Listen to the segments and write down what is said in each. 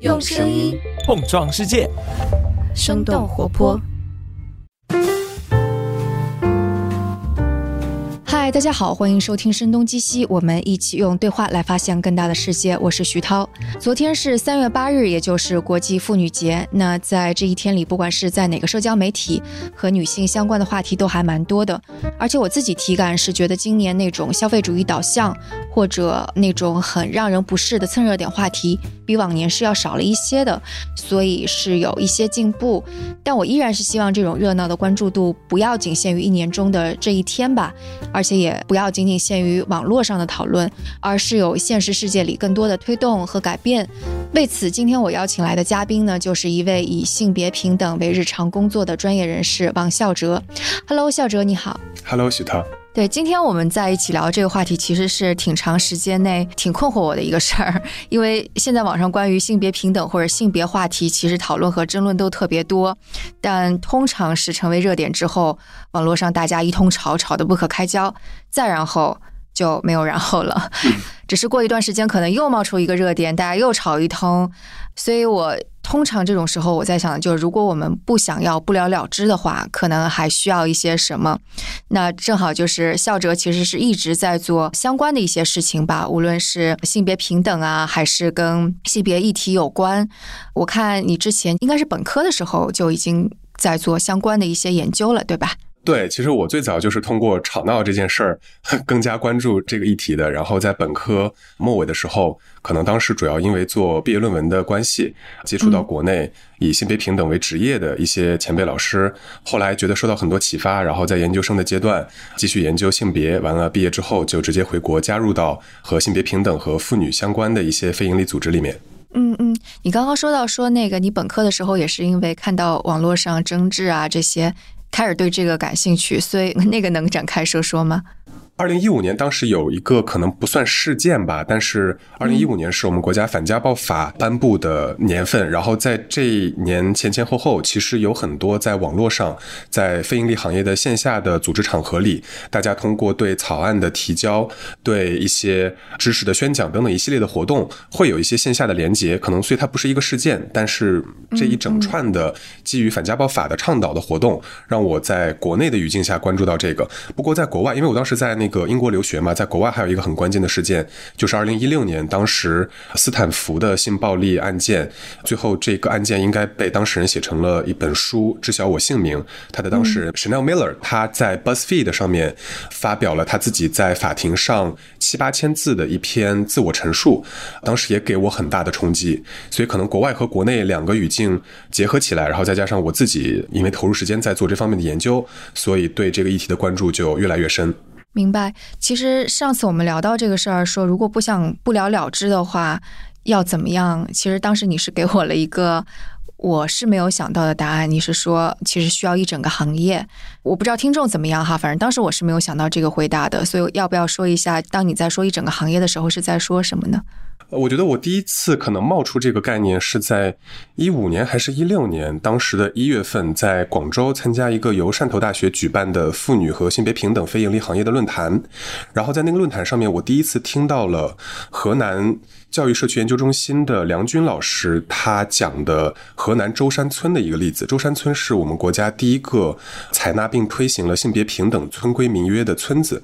用声音碰撞世界，生动活泼。大家好，欢迎收听《声东击西》，我们一起用对话来发现更大的世界。我是徐涛。昨天是三月八日，也就是国际妇女节。那在这一天里，不管是在哪个社交媒体，和女性相关的话题都还蛮多的。而且我自己体感是觉得，今年那种消费主义导向，或者那种很让人不适的蹭热点话题，比往年是要少了一些的。所以是有一些进步，但我依然是希望这种热闹的关注度不要仅限于一年中的这一天吧，而且。也不要仅仅限于网络上的讨论，而是有现实世界里更多的推动和改变。为此，今天我邀请来的嘉宾呢，就是一位以性别平等为日常工作的专业人士王孝哲。Hello，孝哲你好。Hello，许涛。对，今天我们在一起聊这个话题，其实是挺长时间内挺困惑我的一个事儿。因为现在网上关于性别平等或者性别话题，其实讨论和争论都特别多，但通常是成为热点之后，网络上大家一通吵，吵得不可开交，再然后就没有然后了。只是过一段时间，可能又冒出一个热点，大家又吵一通。所以我通常这种时候，我在想，就是如果我们不想要不了了之的话，可能还需要一些什么？那正好就是孝哲其实是一直在做相关的一些事情吧，无论是性别平等啊，还是跟性别议题有关。我看你之前应该是本科的时候就已经在做相关的一些研究了，对吧？对，其实我最早就是通过吵闹这件事儿更加关注这个议题的。然后在本科末尾的时候，可能当时主要因为做毕业论文的关系，接触到国内以性别平等为职业的一些前辈老师。后来觉得受到很多启发，然后在研究生的阶段继续研究性别。完了毕业之后就直接回国，加入到和性别平等和妇女相关的一些非营利组织里面。嗯嗯，你刚刚说到说那个你本科的时候也是因为看到网络上争执啊这些。开始对这个感兴趣，所以 那个能展开说说吗？二零一五年，当时有一个可能不算事件吧，但是二零一五年是我们国家反家暴法颁布的年份。然后在这一年前前后后，其实有很多在网络上，在非盈利行业的线下的组织场合里，大家通过对草案的提交、对一些知识的宣讲等等一系列的活动，会有一些线下的连接。可能所以它不是一个事件，但是这一整串的基于反家暴法的倡导的活动，让我在国内的语境下关注到这个。不过在国外，因为我当时在那。个英国留学嘛，在国外还有一个很关键的事件，就是二零一六年，当时斯坦福的性暴力案件，最后这个案件应该被当事人写成了一本书，《知晓我姓名》。他的当事人 Chanel Miller，他在 BuzzFeed 上面发表了他自己在法庭上七八千字的一篇自我陈述，当时也给我很大的冲击。所以可能国外和国内两个语境结合起来，然后再加上我自己因为投入时间在做这方面的研究，所以对这个议题的关注就越来越深。明白。其实上次我们聊到这个事儿，说如果不想不了了之的话，要怎么样？其实当时你是给我了一个我是没有想到的答案。你是说，其实需要一整个行业。我不知道听众怎么样哈，反正当时我是没有想到这个回答的。所以要不要说一下，当你在说一整个行业的时候，是在说什么呢？我觉得我第一次可能冒出这个概念是在一五年还是一六年，当时的一月份，在广州参加一个由汕头大学举办的妇女和性别平等非盈利行业的论坛，然后在那个论坛上面，我第一次听到了河南。教育社区研究中心的梁军老师，他讲的河南舟山村的一个例子。舟山村是我们国家第一个采纳并推行了性别平等村规民约的村子。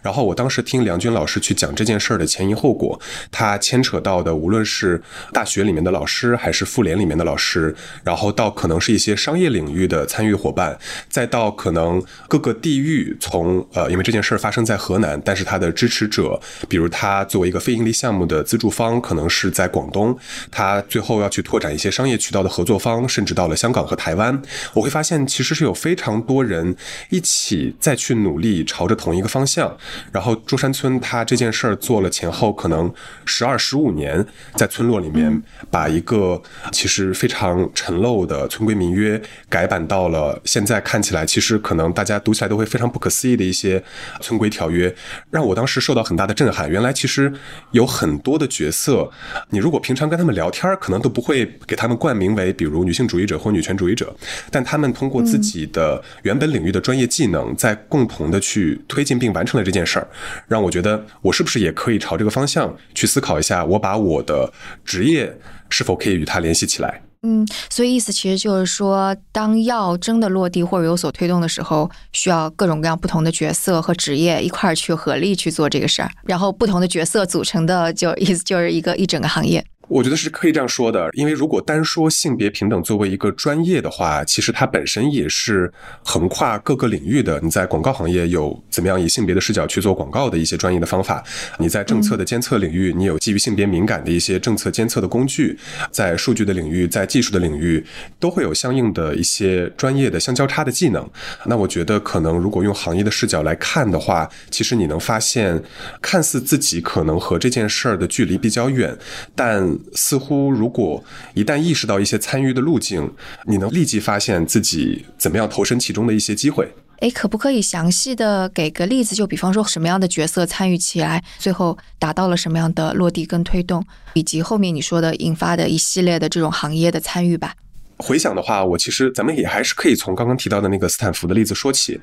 然后我当时听梁军老师去讲这件事儿的前因后果，他牵扯到的无论是大学里面的老师，还是妇联里面的老师，然后到可能是一些商业领域的参与伙伴，再到可能各个地域，从呃，因为这件事儿发生在河南，但是他的支持者，比如他作为一个非营利项目的资助方。方可能是在广东，他最后要去拓展一些商业渠道的合作方，甚至到了香港和台湾。我会发现，其实是有非常多人一起再去努力，朝着同一个方向。然后中山村他这件事儿做了前后可能十二十五年，在村落里面把一个其实非常陈陋的村规民约改版到了现在看起来，其实可能大家读起来都会非常不可思议的一些村规条约，让我当时受到很大的震撼。原来其实有很多的角色。色，你如果平常跟他们聊天，可能都不会给他们冠名为比如女性主义者或女权主义者，但他们通过自己的原本领域的专业技能，在共同的去推进并完成了这件事儿，让我觉得我是不是也可以朝这个方向去思考一下，我把我的职业是否可以与它联系起来。嗯，所以意思其实就是说，当要真的落地或者有所推动的时候，需要各种各样不同的角色和职业一块儿去合力去做这个事儿，然后不同的角色组成的就意思就是一个一整个行业。我觉得是可以这样说的，因为如果单说性别平等作为一个专业的话，其实它本身也是横跨各个领域的。你在广告行业有怎么样以性别的视角去做广告的一些专业的方法；你在政策的监测领域，你有基于性别敏感的一些政策监测的工具；在数据的领域，在技术的领域，都会有相应的一些专业的相交叉的技能。那我觉得，可能如果用行业的视角来看的话，其实你能发现，看似自己可能和这件事儿的距离比较远，但似乎，如果一旦意识到一些参与的路径，你能立即发现自己怎么样投身其中的一些机会。哎，可不可以详细的给个例子？就比方说，什么样的角色参与起来，最后达到了什么样的落地跟推动，以及后面你说的引发的一系列的这种行业的参与吧？回想的话，我其实咱们也还是可以从刚刚提到的那个斯坦福的例子说起。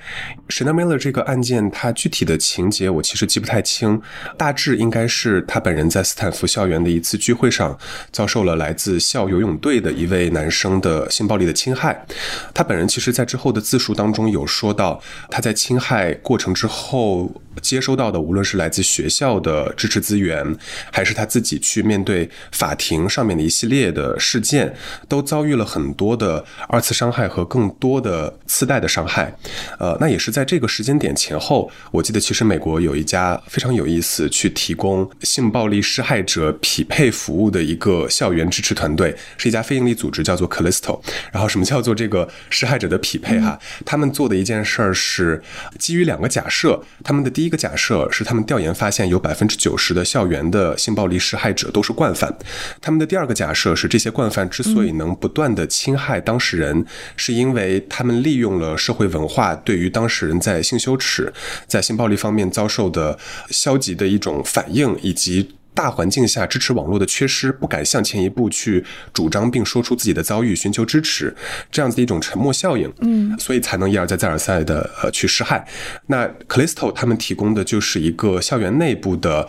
Chanel Miller 这个案件，它具体的情节我其实记不太清，大致应该是他本人在斯坦福校园的一次聚会上，遭受了来自校游泳队的一位男生的性暴力的侵害。他本人其实在之后的自述当中有说到，他在侵害过程之后接收到的，无论是来自学校的支持资源，还是他自己去面对法庭上面的一系列的事件，都遭遇了很。多的二次伤害和更多的次贷的伤害，呃，那也是在这个时间点前后，我记得其实美国有一家非常有意思去提供性暴力施害者匹配服务的一个校园支持团队，是一家非营利组织，叫做 Callisto。然后什么叫做这个施害者的匹配哈？他们做的一件事儿是基于两个假设，他们的第一个假设是他们调研发现有百分之九十的校园的性暴力施害者都是惯犯，他们的第二个假设是这些惯犯之所以能不断的侵害当事人，是因为他们利用了社会文化对于当事人在性羞耻、在性暴力方面遭受的消极的一种反应，以及。大环境下支持网络的缺失，不敢向前一步去主张并说出自己的遭遇，寻求支持，这样子的一种沉默效应，嗯，所以才能一而再再而三的呃去施害。那 Callisto 他们提供的就是一个校园内部的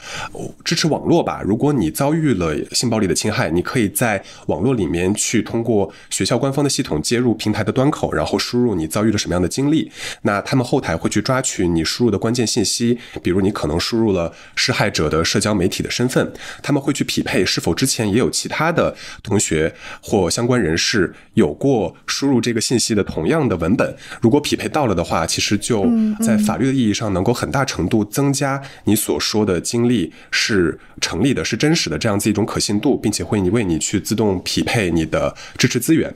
支持网络吧。如果你遭遇了性暴力的侵害，你可以在网络里面去通过学校官方的系统接入平台的端口，然后输入你遭遇了什么样的经历。那他们后台会去抓取你输入的关键信息，比如你可能输入了施害者的社交媒体的身份。份他们会去匹配是否之前也有其他的同学或相关人士有过输入这个信息的同样的文本，如果匹配到了的话，其实就在法律的意义上能够很大程度增加你所说的经历是成立的、是真实的这样子一种可信度，并且会你为你去自动匹配你的支持资源。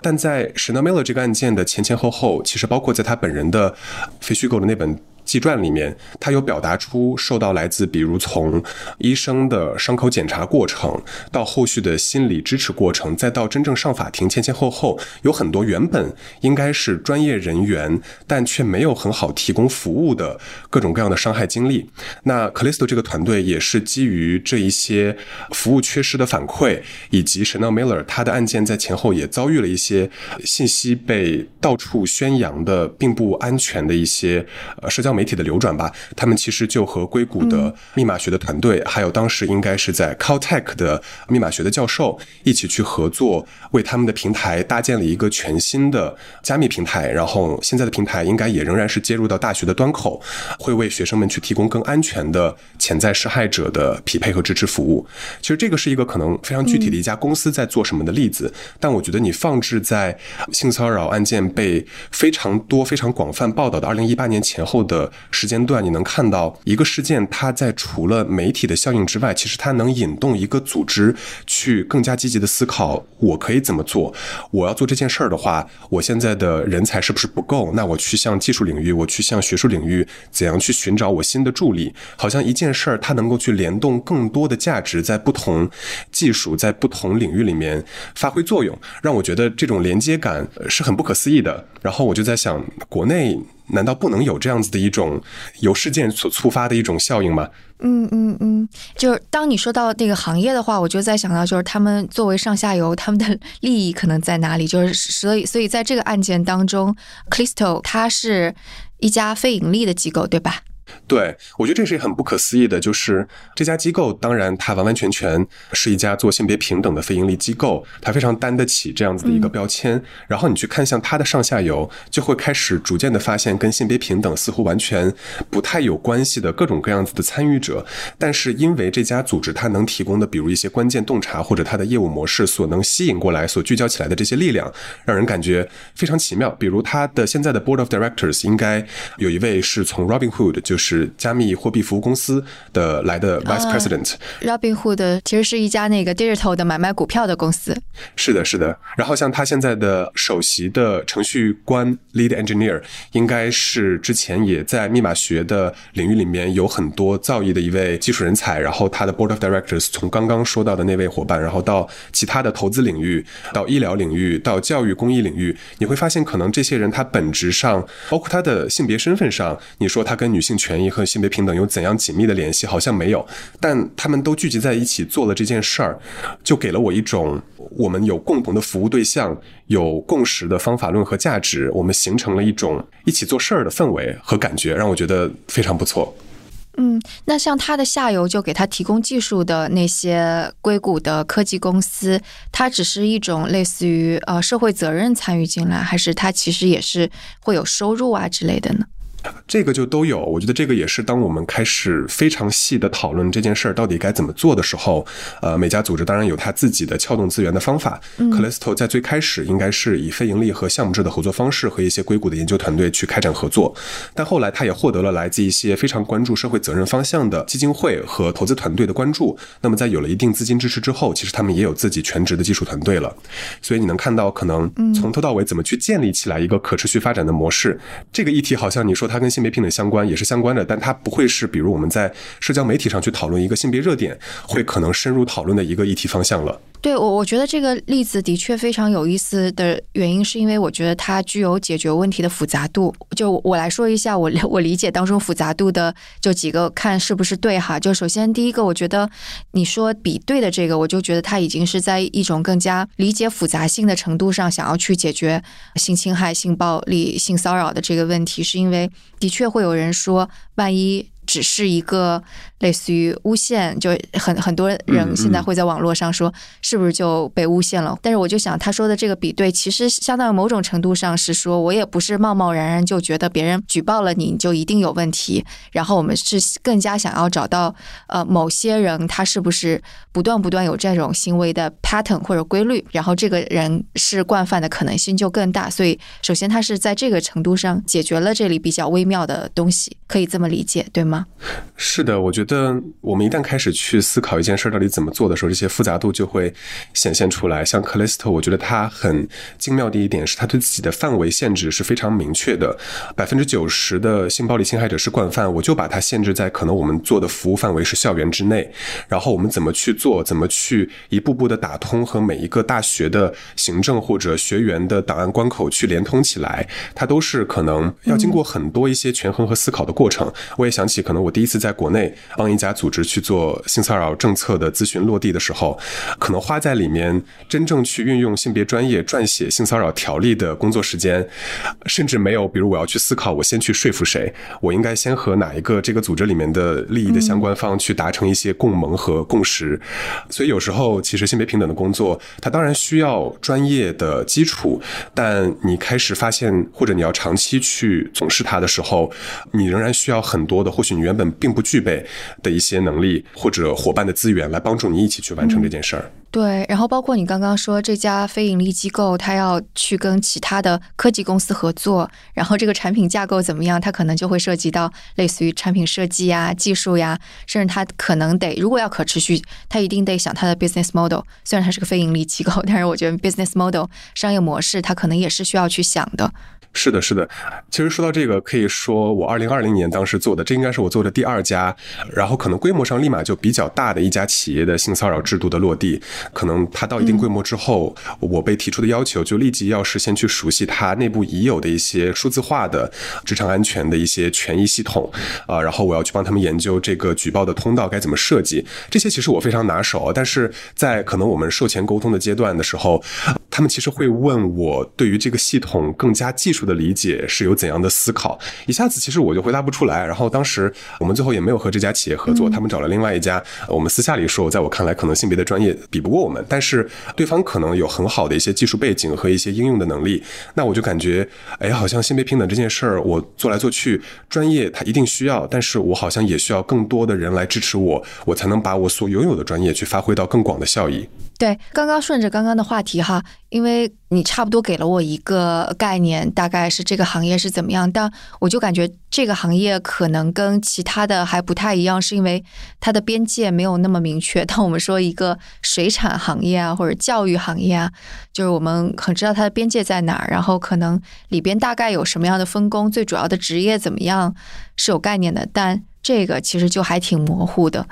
但在 Miller 这个案件的前前后后，其实包括在他本人的非虚构的那本。记传里面，他有表达出受到来自比如从医生的伤口检查过程，到后续的心理支持过程，再到真正上法庭前前后后，有很多原本应该是专业人员，但却没有很好提供服务的各种各样的伤害经历。那 Callisto 这个团队也是基于这一些服务缺失的反馈，以及 Chanel Miller 他的案件在前后也遭遇了一些信息被到处宣扬的并不安全的一些呃社交媒。媒体的流转吧，他们其实就和硅谷的密码学的团队，还有当时应该是在 Caltech 的密码学的教授一起去合作，为他们的平台搭建了一个全新的加密平台。然后现在的平台应该也仍然是接入到大学的端口，会为学生们去提供更安全的潜在施害者的匹配和支持服务。其实这个是一个可能非常具体的一家公司在做什么的例子，但我觉得你放置在性骚扰案件被非常多、非常广泛报道的二零一八年前后的。时间段，你能看到一个事件，它在除了媒体的效应之外，其实它能引动一个组织去更加积极的思考：我可以怎么做？我要做这件事儿的话，我现在的人才是不是不够？那我去向技术领域，我去向学术领域，怎样去寻找我新的助力？好像一件事儿，它能够去联动更多的价值，在不同技术、在不同领域里面发挥作用，让我觉得这种连接感是很不可思议的。然后我就在想，国内。难道不能有这样子的一种由事件所触发的一种效应吗？嗯嗯嗯，就是当你说到那个行业的话，我就在想到，就是他们作为上下游，他们的利益可能在哪里？就是所以，所以在这个案件当中，Crystal 它是一家非盈利的机构，对吧？对，我觉得这是很不可思议的，就是这家机构，当然它完完全全是一家做性别平等的非盈利机构，它非常担得起这样子的一个标签。然后你去看向它的上下游，就会开始逐渐的发现跟性别平等似乎完全不太有关系的各种各样子的参与者。但是因为这家组织它能提供的，比如一些关键洞察或者它的业务模式所能吸引过来、所聚焦起来的这些力量，让人感觉非常奇妙。比如它的现在的 Board of Directors 应该有一位是从 Robinhood 就。是加密货币服务公司的来的 Vice President。Robinhood 其实是一家那个 digital 的买卖股票的公司。是的，是的。然后像他现在的首席的程序官 Lead Engineer，应该是之前也在密码学的领域里面有很多造诣的一位技术人才。然后他的 Board of Directors 从刚刚说到的那位伙伴，然后到其他的投资领域，到医疗领域，到教育公益领域，你会发现可能这些人他本质上，包括他的性别身份上，你说他跟女性权。益和性别平等有怎样紧密的联系？好像没有，但他们都聚集在一起做了这件事儿，就给了我一种我们有共同的服务对象、有共识的方法论和价值，我们形成了一种一起做事儿的氛围和感觉，让我觉得非常不错。嗯，那像他的下游就给他提供技术的那些硅谷的科技公司，它只是一种类似于呃社会责任参与进来，还是它其实也是会有收入啊之类的呢？这个就都有，我觉得这个也是当我们开始非常细的讨论这件事儿到底该怎么做的时候，呃，每家组织当然有他自己的撬动资源的方法。Callisto 在最开始应该是以非盈利和项目制的合作方式和一些硅谷的研究团队去开展合作，但后来他也获得了来自一些非常关注社会责任方向的基金会和投资团队的关注。那么在有了一定资金支持之后，其实他们也有自己全职的技术团队了。所以你能看到，可能从头到尾怎么去建立起来一个可持续发展的模式，这个议题好像你说。它跟性别平等相关，也是相关的，但它不会是比如我们在社交媒体上去讨论一个性别热点，会可能深入讨论的一个议题方向了。对我，我觉得这个例子的确非常有意思的原因，是因为我觉得它具有解决问题的复杂度。就我来说一下，我 我理解当中复杂度的就几个，看是不是对哈。就首先第一个，我觉得你说比对的这个，我就觉得它已经是在一种更加理解复杂性的程度上，想要去解决性侵害、性暴力、性骚扰的这个问题，是因为的确会有人说，万一只是一个。类似于诬陷，就很很多人现在会在网络上说，是不是就被诬陷了？但是我就想，他说的这个比对，其实相当于某种程度上是说，我也不是贸贸然然就觉得别人举报了你，你就一定有问题。然后我们是更加想要找到，呃，某些人他是不是不断不断有这种行为的 pattern 或者规律，然后这个人是惯犯的可能性就更大。所以，首先他是在这个程度上解决了这里比较微妙的东西，可以这么理解，对吗？是的，我觉得。的，我们一旦开始去思考一件事到底怎么做的时候，这些复杂度就会显现出来。像 Callisto，我觉得它很精妙的一点是，它对自己的范围限制是非常明确的。百分之九十的性暴力侵害者是惯犯，我就把它限制在可能我们做的服务范围是校园之内。然后我们怎么去做，怎么去一步步的打通和每一个大学的行政或者学员的档案关口去连通起来，它都是可能要经过很多一些权衡和思考的过程。我也想起，可能我第一次在国内。帮一家组织去做性骚扰政策的咨询落地的时候，可能花在里面真正去运用性别专业撰写性骚扰条例的工作时间，甚至没有。比如我要去思考，我先去说服谁，我应该先和哪一个这个组织里面的利益的相关方去达成一些共盟和共识。所以有时候其实性别平等的工作，它当然需要专业的基础，但你开始发现或者你要长期去从事它的时候，你仍然需要很多的，或许你原本并不具备。的一些能力或者伙伴的资源来帮助你一起去完成这件事儿。对，然后包括你刚刚说这家非盈利机构，它要去跟其他的科技公司合作，然后这个产品架构怎么样？它可能就会涉及到类似于产品设计呀、技术呀，甚至它可能得如果要可持续，它一定得想它的 business model。虽然它是个非盈利机构，但是我觉得 business model 商业模式，它可能也是需要去想的。是的，是的。其实说到这个，可以说我二零二零年当时做的，这应该是我做的第二家然后可能规模上立马就比较大的一家企业的性骚扰制度的落地，可能它到一定规模之后，我被提出的要求就立即要事先去熟悉它内部已有的一些数字化的职场安全的一些权益系统啊，然后我要去帮他们研究这个举报的通道该怎么设计，这些其实我非常拿手，但是在可能我们售前沟通的阶段的时候，他们其实会问我对于这个系统更加技术的理解是有怎样的思考，一下子其实我就回答不出来，然后当时我们最后也没有和这家企业合作，他们找了另外一家，我们私下里说，在我看来可能性别的专业比不过我们，但是对方可能有很好的一些技术背景和一些应用的能力，那我就感觉，哎，好像性别平等这件事儿，我做来做去，专业它一定需要，但是我好像也需要更多的人来支持我，我才能把我所拥有的专业去发挥到更广的效益。对，刚刚顺着刚刚的话题哈，因为你差不多给了我一个概念，大概是这个行业是怎么样，但我就感觉这个行业可能跟其他的还不太一样，是因为它的边界没有那么明确。当我们说一个水产行业啊，或者教育行业啊，就是我们很知道它的边界在哪儿，然后可能里边大概有什么样的分工，最主要的职业怎么样是有概念的，但这个其实就还挺模糊的。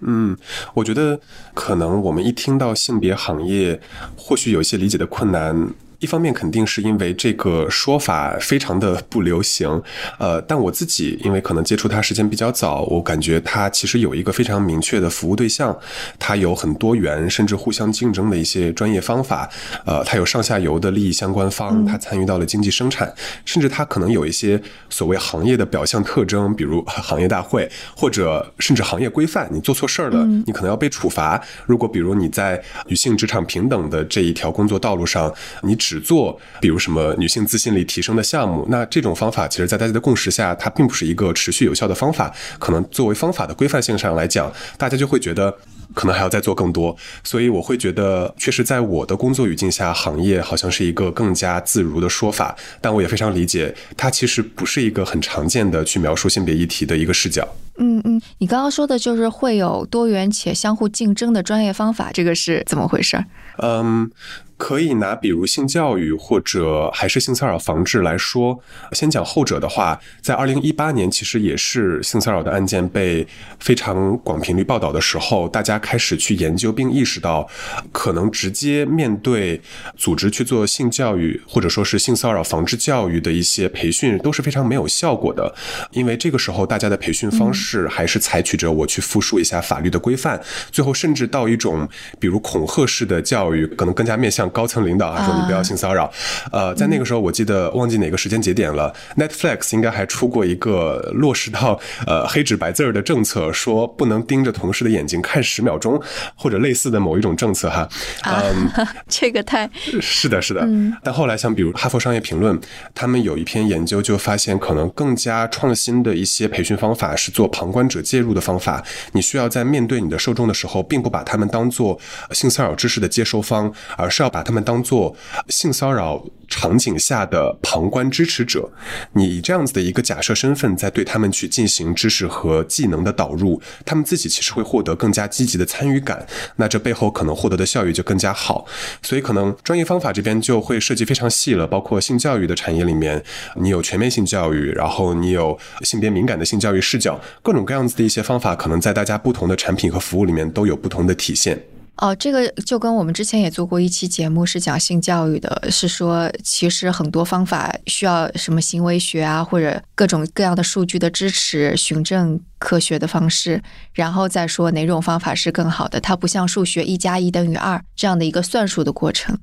嗯，我觉得可能我们一听到性别行业，或许有一些理解的困难。一方面肯定是因为这个说法非常的不流行，呃，但我自己因为可能接触它时间比较早，我感觉它其实有一个非常明确的服务对象，它有很多元甚至互相竞争的一些专业方法，呃，它有上下游的利益相关方，它参与到了经济生产，甚至它可能有一些所谓行业的表象特征，比如 行业大会或者甚至行业规范，你做错事儿了，你可能要被处罚。如果比如你在女性职场平等的这一条工作道路上，你只只做，比如什么女性自信力提升的项目，那这种方法其实，在大家的共识下，它并不是一个持续有效的方法。可能作为方法的规范性上来讲，大家就会觉得可能还要再做更多。所以我会觉得，确实在我的工作语境下，行业好像是一个更加自如的说法。但我也非常理解，它其实不是一个很常见的去描述性别议题的一个视角。嗯嗯，你刚刚说的就是会有多元且相互竞争的专业方法，这个是怎么回事？嗯。可以拿比如性教育或者还是性骚扰防治来说，先讲后者的话，在二零一八年其实也是性骚扰的案件被非常广频率报道的时候，大家开始去研究并意识到，可能直接面对组织去做性教育或者说是性骚扰防治教育的一些培训都是非常没有效果的，因为这个时候大家的培训方式还是采取着我去复述一下法律的规范，最后甚至到一种比如恐吓式的教育，可能更加面向。高层领导啊，说你不要性骚扰。呃，在那个时候，我记得忘记哪个时间节点了。Netflix 应该还出过一个落实到呃黑纸白字儿的政策，说不能盯着同事的眼睛看十秒钟，或者类似的某一种政策哈。嗯，这个太是的，是的。但后来像比如哈佛商业评论，他们有一篇研究就发现，可能更加创新的一些培训方法是做旁观者介入的方法。你需要在面对你的受众的时候，并不把他们当做性骚扰知识的接收方，而是要。把他们当做性骚扰场景下的旁观支持者，你以这样子的一个假设身份，在对他们去进行知识和技能的导入，他们自己其实会获得更加积极的参与感，那这背后可能获得的效益就更加好。所以可能专业方法这边就会涉及非常细了，包括性教育的产业里面，你有全面性教育，然后你有性别敏感的性教育视角，各种各样子的一些方法，可能在大家不同的产品和服务里面都有不同的体现。哦，这个就跟我们之前也做过一期节目，是讲性教育的，是说其实很多方法需要什么行为学啊，或者各种各样的数据的支持、循证科学的方式，然后再说哪种方法是更好的。它不像数学一加一等于二这样的一个算术的过程。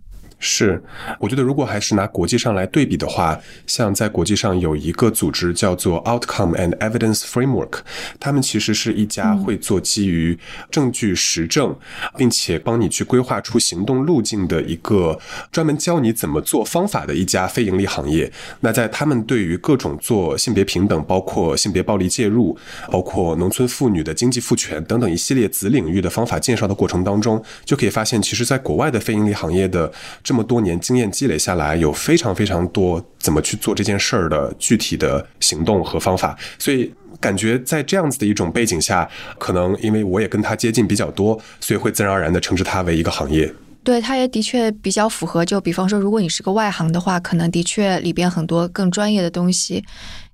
是，我觉得如果还是拿国际上来对比的话，像在国际上有一个组织叫做 Outcome and Evidence Framework，他们其实是一家会做基于证据实证，并且帮你去规划出行动路径的一个专门教你怎么做方法的一家非盈利行业。那在他们对于各种做性别平等，包括性别暴力介入，包括农村妇女的经济赋权等等一系列子领域的方法介绍的过程当中，就可以发现，其实在国外的非盈利行业的。这这么多年经验积累下来，有非常非常多怎么去做这件事儿的具体的行动和方法，所以感觉在这样子的一种背景下，可能因为我也跟他接近比较多，所以会自然而然的称之它为一个行业。对，它也的确比较符合。就比方说，如果你是个外行的话，可能的确里边很多更专业的东西，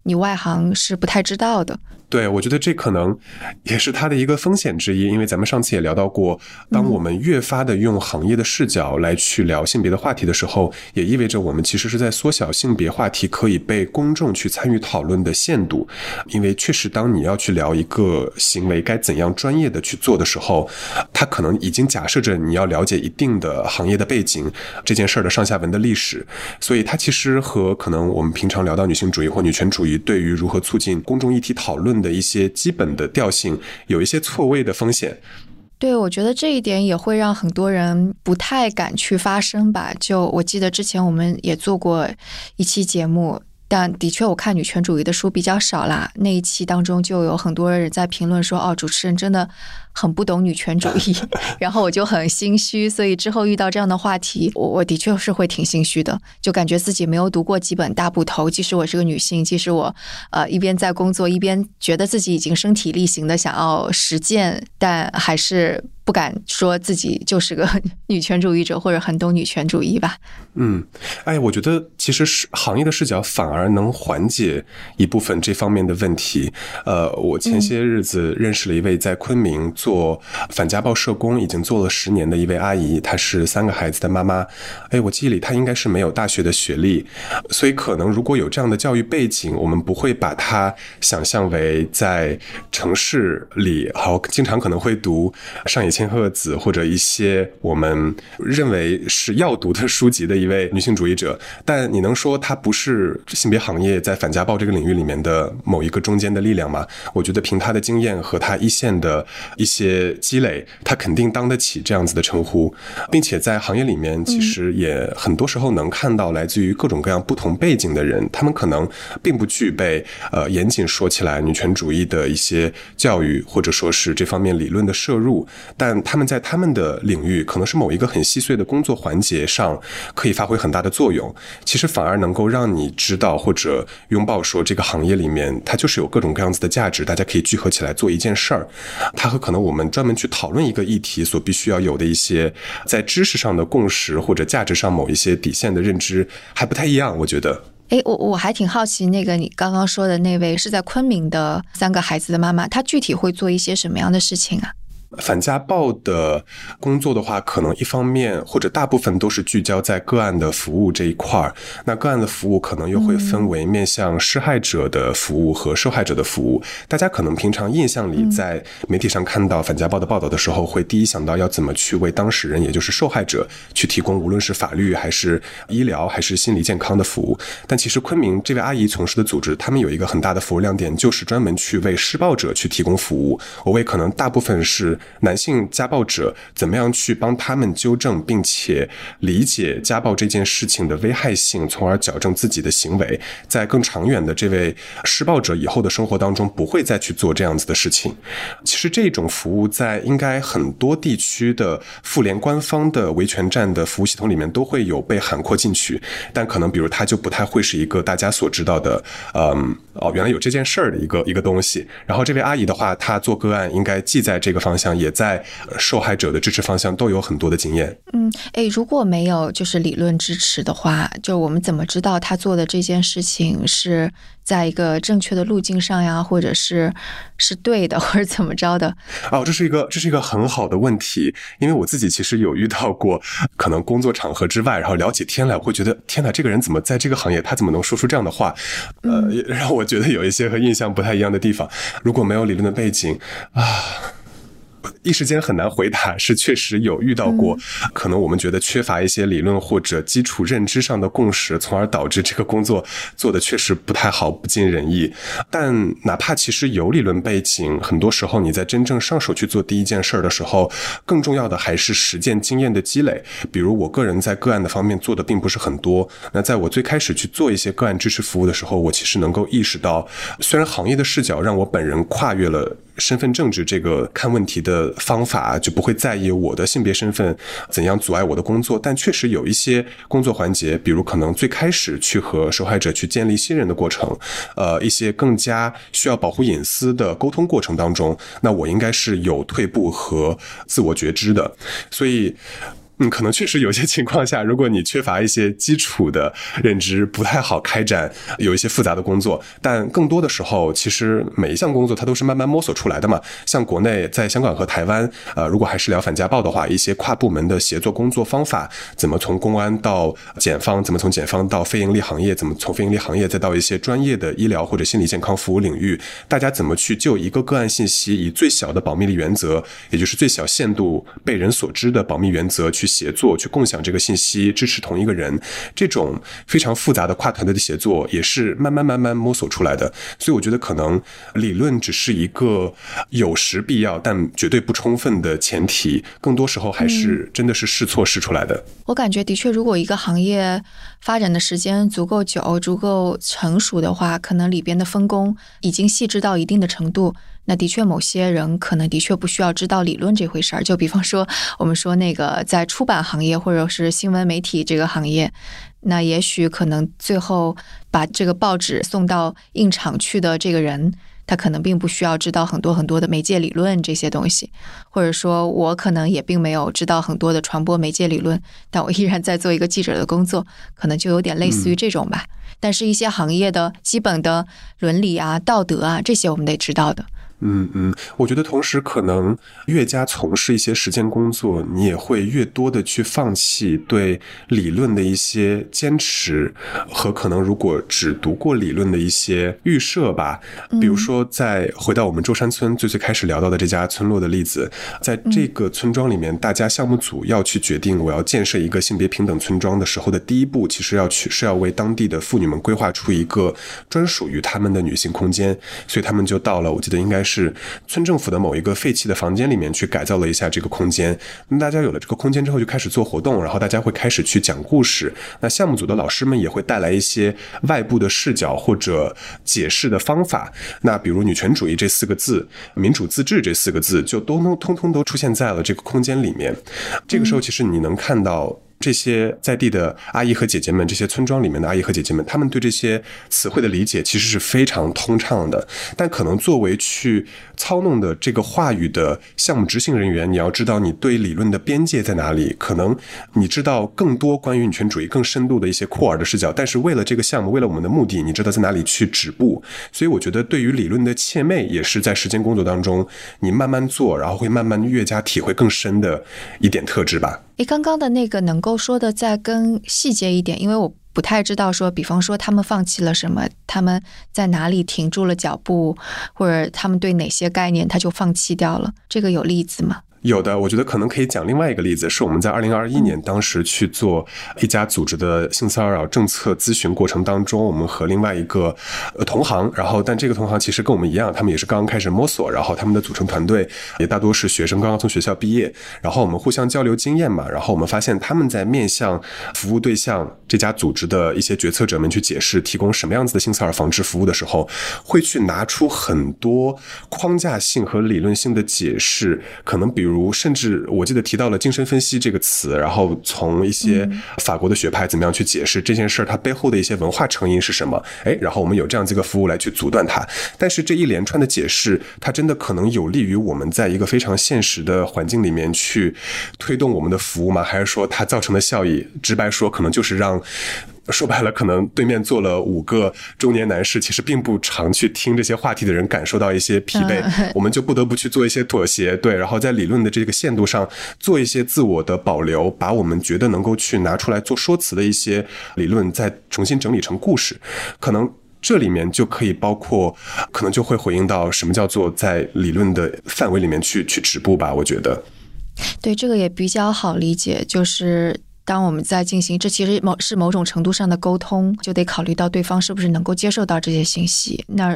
你外行是不太知道的。对，我觉得这可能也是它的一个风险之一，因为咱们上次也聊到过，当我们越发的用行业的视角来去聊性别的话题的时候，也意味着我们其实是在缩小性别话题可以被公众去参与讨论的限度。因为确实，当你要去聊一个行为该怎样专业的去做的时候，它可能已经假设着你要了解一定的行业的背景，这件事儿的上下文的历史，所以它其实和可能我们平常聊到女性主义或女权主义对于如何促进公众议题讨论。的一些基本的调性有一些错位的风险，对我觉得这一点也会让很多人不太敢去发声吧。就我记得之前我们也做过一期节目。但的确，我看女权主义的书比较少啦。那一期当中就有很多人在评论说：“哦，主持人真的很不懂女权主义。”然后我就很心虚。所以之后遇到这样的话题，我我的确是会挺心虚的，就感觉自己没有读过几本大部头。即使我是个女性，即使我呃一边在工作，一边觉得自己已经身体力行的想要实践，但还是。不敢说自己就是个女权主义者或者很懂女权主义吧。嗯，哎，我觉得其实是行业的视角反而能缓解一部分这方面的问题。呃，我前些日子认识了一位在昆明做做反家暴社工已经做了十年的一位阿姨，她是三个孩子的妈妈。哎，我记忆里她应该是没有大学的学历，所以可能如果有这样的教育背景，我们不会把她想象为在城市里好经常可能会读上野。千鹤子或者一些我们认为是要读的书籍的一位女性主义者，但你能说她不是性别行业在反家暴这个领域里面的某一个中间的力量吗？我觉得凭她的经验和她一线的一些些积累，他肯定当得起这样子的称呼，并且在行业里面其实也很多时候能看到来自于各种各样不同背景的人，他们可能并不具备呃严谨说起来女权主义的一些教育或者说是这方面理论的摄入，但他们在他们的领域，可能是某一个很细碎的工作环节上，可以发挥很大的作用。其实反而能够让你知道或者拥抱说，这个行业里面它就是有各种各样子的价值，大家可以聚合起来做一件事儿。它和可能我们专门去讨论一个议题所必须要有的一些在知识上的共识或者价值上某一些底线的认知还不太一样。我觉得，哎，我我还挺好奇，那个你刚刚说的那位是在昆明的三个孩子的妈妈，她具体会做一些什么样的事情啊？反家暴的工作的话，可能一方面或者大部分都是聚焦在个案的服务这一块儿。那个案的服务可能又会分为面向施害者的服务和受害者的服务。大家可能平常印象里在媒体上看到反家暴的报道的时候，会第一想到要怎么去为当事人，也就是受害者去提供无论是法律还是医疗还是心理健康的服务。但其实昆明这位阿姨从事的组织，他们有一个很大的服务亮点，就是专门去为施暴者去提供服务。我为可能大部分是。男性家暴者怎么样去帮他们纠正，并且理解家暴这件事情的危害性，从而矫正自己的行为，在更长远的这位施暴者以后的生活当中，不会再去做这样子的事情。其实这种服务在应该很多地区的妇联官方的维权站的服务系统里面都会有被涵括进去，但可能比如它就不太会是一个大家所知道的，嗯，哦，原来有这件事儿的一个一个东西。然后这位阿姨的话，她做个案应该既在这个方向，也在受害者的支持方向都有很多的经验。嗯，哎，如果没有就是理论支持的话，就我们怎么知道她做的这件事情是在一个正确的路径上呀，或者是是对的，或者怎么着的？哦，这是一个这是一个很好的问题，因为我自己其实有遇到过，可能工作场合之外，然后聊起天来，我会觉得天哪，这个人怎么在这个行业，他怎么能说出这样的话？呃，让我觉得有一些和印象不太一样的地方。如果没有理论的背景啊。一时间很难回答，是确实有遇到过，可能我们觉得缺乏一些理论或者基础认知上的共识，从而导致这个工作做的确实不太好，不尽人意。但哪怕其实有理论背景，很多时候你在真正上手去做第一件事儿的时候，更重要的还是实践经验的积累。比如我个人在个案的方面做的并不是很多，那在我最开始去做一些个案支持服务的时候，我其实能够意识到，虽然行业的视角让我本人跨越了。身份政治这个看问题的方法就不会在意我的性别身份怎样阻碍我的工作，但确实有一些工作环节，比如可能最开始去和受害者去建立信任的过程，呃，一些更加需要保护隐私的沟通过程当中，那我应该是有退步和自我觉知的，所以。嗯，可能确实有些情况下，如果你缺乏一些基础的认知，不太好开展有一些复杂的工作。但更多的时候，其实每一项工作它都是慢慢摸索出来的嘛。像国内在香港和台湾，呃，如果还是聊反家暴的话，一些跨部门的协作工作方法，怎么从公安到检方，怎么从检方到非盈利行业，怎么从非盈利行业再到一些专业的医疗或者心理健康服务领域，大家怎么去就一个个案信息，以最小的保密的原则，也就是最小限度被人所知的保密原则去。协作去共享这个信息，支持同一个人，这种非常复杂的跨团队的协作，也是慢慢慢慢摸索出来的。所以我觉得，可能理论只是一个有时必要，但绝对不充分的前提。更多时候还是真的是试错试出来的。我感觉，的确，如果一个行业发展的时间足够久、足够成熟的话，可能里边的分工已经细致到一定的程度。那的确，某些人可能的确不需要知道理论这回事儿。就比方说，我们说那个在出版行业或者是新闻媒体这个行业，那也许可能最后把这个报纸送到印厂去的这个人，他可能并不需要知道很多很多的媒介理论这些东西，或者说我可能也并没有知道很多的传播媒介理论，但我依然在做一个记者的工作，可能就有点类似于这种吧。但是，一些行业的基本的伦理啊、道德啊这些，我们得知道的。嗯嗯，我觉得同时可能越加从事一些实践工作，你也会越多的去放弃对理论的一些坚持和可能如果只读过理论的一些预设吧。比如说，在回到我们舟山村最最开始聊到的这家村落的例子，在这个村庄里面，大家项目组要去决定我要建设一个性别平等村庄的时候的第一步，其实要去是要为当地的妇女们规划出一个专属于她们的女性空间，所以他们就到了，我记得应该是。是村政府的某一个废弃的房间里面去改造了一下这个空间。那大家有了这个空间之后，就开始做活动，然后大家会开始去讲故事。那项目组的老师们也会带来一些外部的视角或者解释的方法。那比如女权主义这四个字、民主自治这四个字，就都通通通都出现在了这个空间里面。这个时候，其实你能看到。这些在地的阿姨和姐姐们，这些村庄里面的阿姨和姐姐们，他们对这些词汇的理解其实是非常通畅的。但可能作为去操弄的这个话语的项目执行人员，你要知道你对理论的边界在哪里。可能你知道更多关于女权主义更深度的一些库尔的视角，但是为了这个项目，为了我们的目的，你知道在哪里去止步。所以我觉得，对于理论的切妹，也是在实践工作当中，你慢慢做，然后会慢慢越加体会更深的一点特质吧。诶，刚刚的那个能够说的再更细节一点，因为我不太知道说，比方说他们放弃了什么，他们在哪里停住了脚步，或者他们对哪些概念他就放弃掉了，这个有例子吗？有的，我觉得可能可以讲另外一个例子，是我们在二零二一年当时去做一家组织的性骚扰政策咨询过程当中，我们和另外一个呃同行，然后但这个同行其实跟我们一样，他们也是刚刚开始摸索，然后他们的组成团队也大多是学生刚刚从学校毕业，然后我们互相交流经验嘛，然后我们发现他们在面向服务对象这家组织的一些决策者们去解释提供什么样子的性骚扰防治服务的时候，会去拿出很多框架性和理论性的解释，可能比如。如甚至我记得提到了精神分析这个词，然后从一些法国的学派怎么样去解释这件事儿，它背后的一些文化成因是什么？哎，然后我们有这样子一个服务来去阻断它。但是这一连串的解释，它真的可能有利于我们在一个非常现实的环境里面去推动我们的服务吗？还是说它造成的效益，直白说，可能就是让。说白了，可能对面坐了五个中年男士，其实并不常去听这些话题的人感受到一些疲惫，我们就不得不去做一些妥协，对，然后在理论的这个限度上做一些自我的保留，把我们觉得能够去拿出来做说辞的一些理论再重新整理成故事，可能这里面就可以包括，可能就会回应到什么叫做在理论的范围里面去去止步吧，我觉得，对，这个也比较好理解，就是。当我们在进行这其实某是某种程度上的沟通，就得考虑到对方是不是能够接受到这些信息。那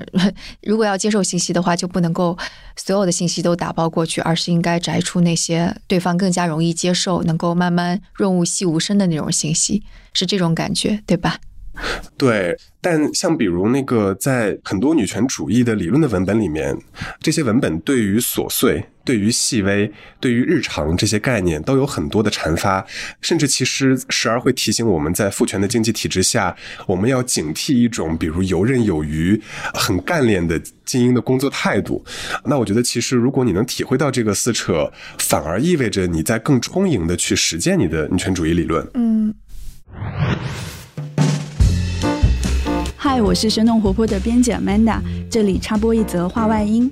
如果要接受信息的话，就不能够所有的信息都打包过去，而是应该摘出那些对方更加容易接受、能够慢慢润物细无声的那种信息，是这种感觉，对吧？对，但像比如那个在很多女权主义的理论的文本里面，这些文本对于琐碎。对于细微、对于日常这些概念都有很多的阐发，甚至其实时而会提醒我们在父权的经济体制下，我们要警惕一种比如游刃有余、很干练的精英的工作态度。那我觉得，其实如果你能体会到这个撕扯，反而意味着你在更充盈的去实践你的女权主义理论。嗯。嗨，我是生动活泼的编辑 Amanda，这里插播一则话外音。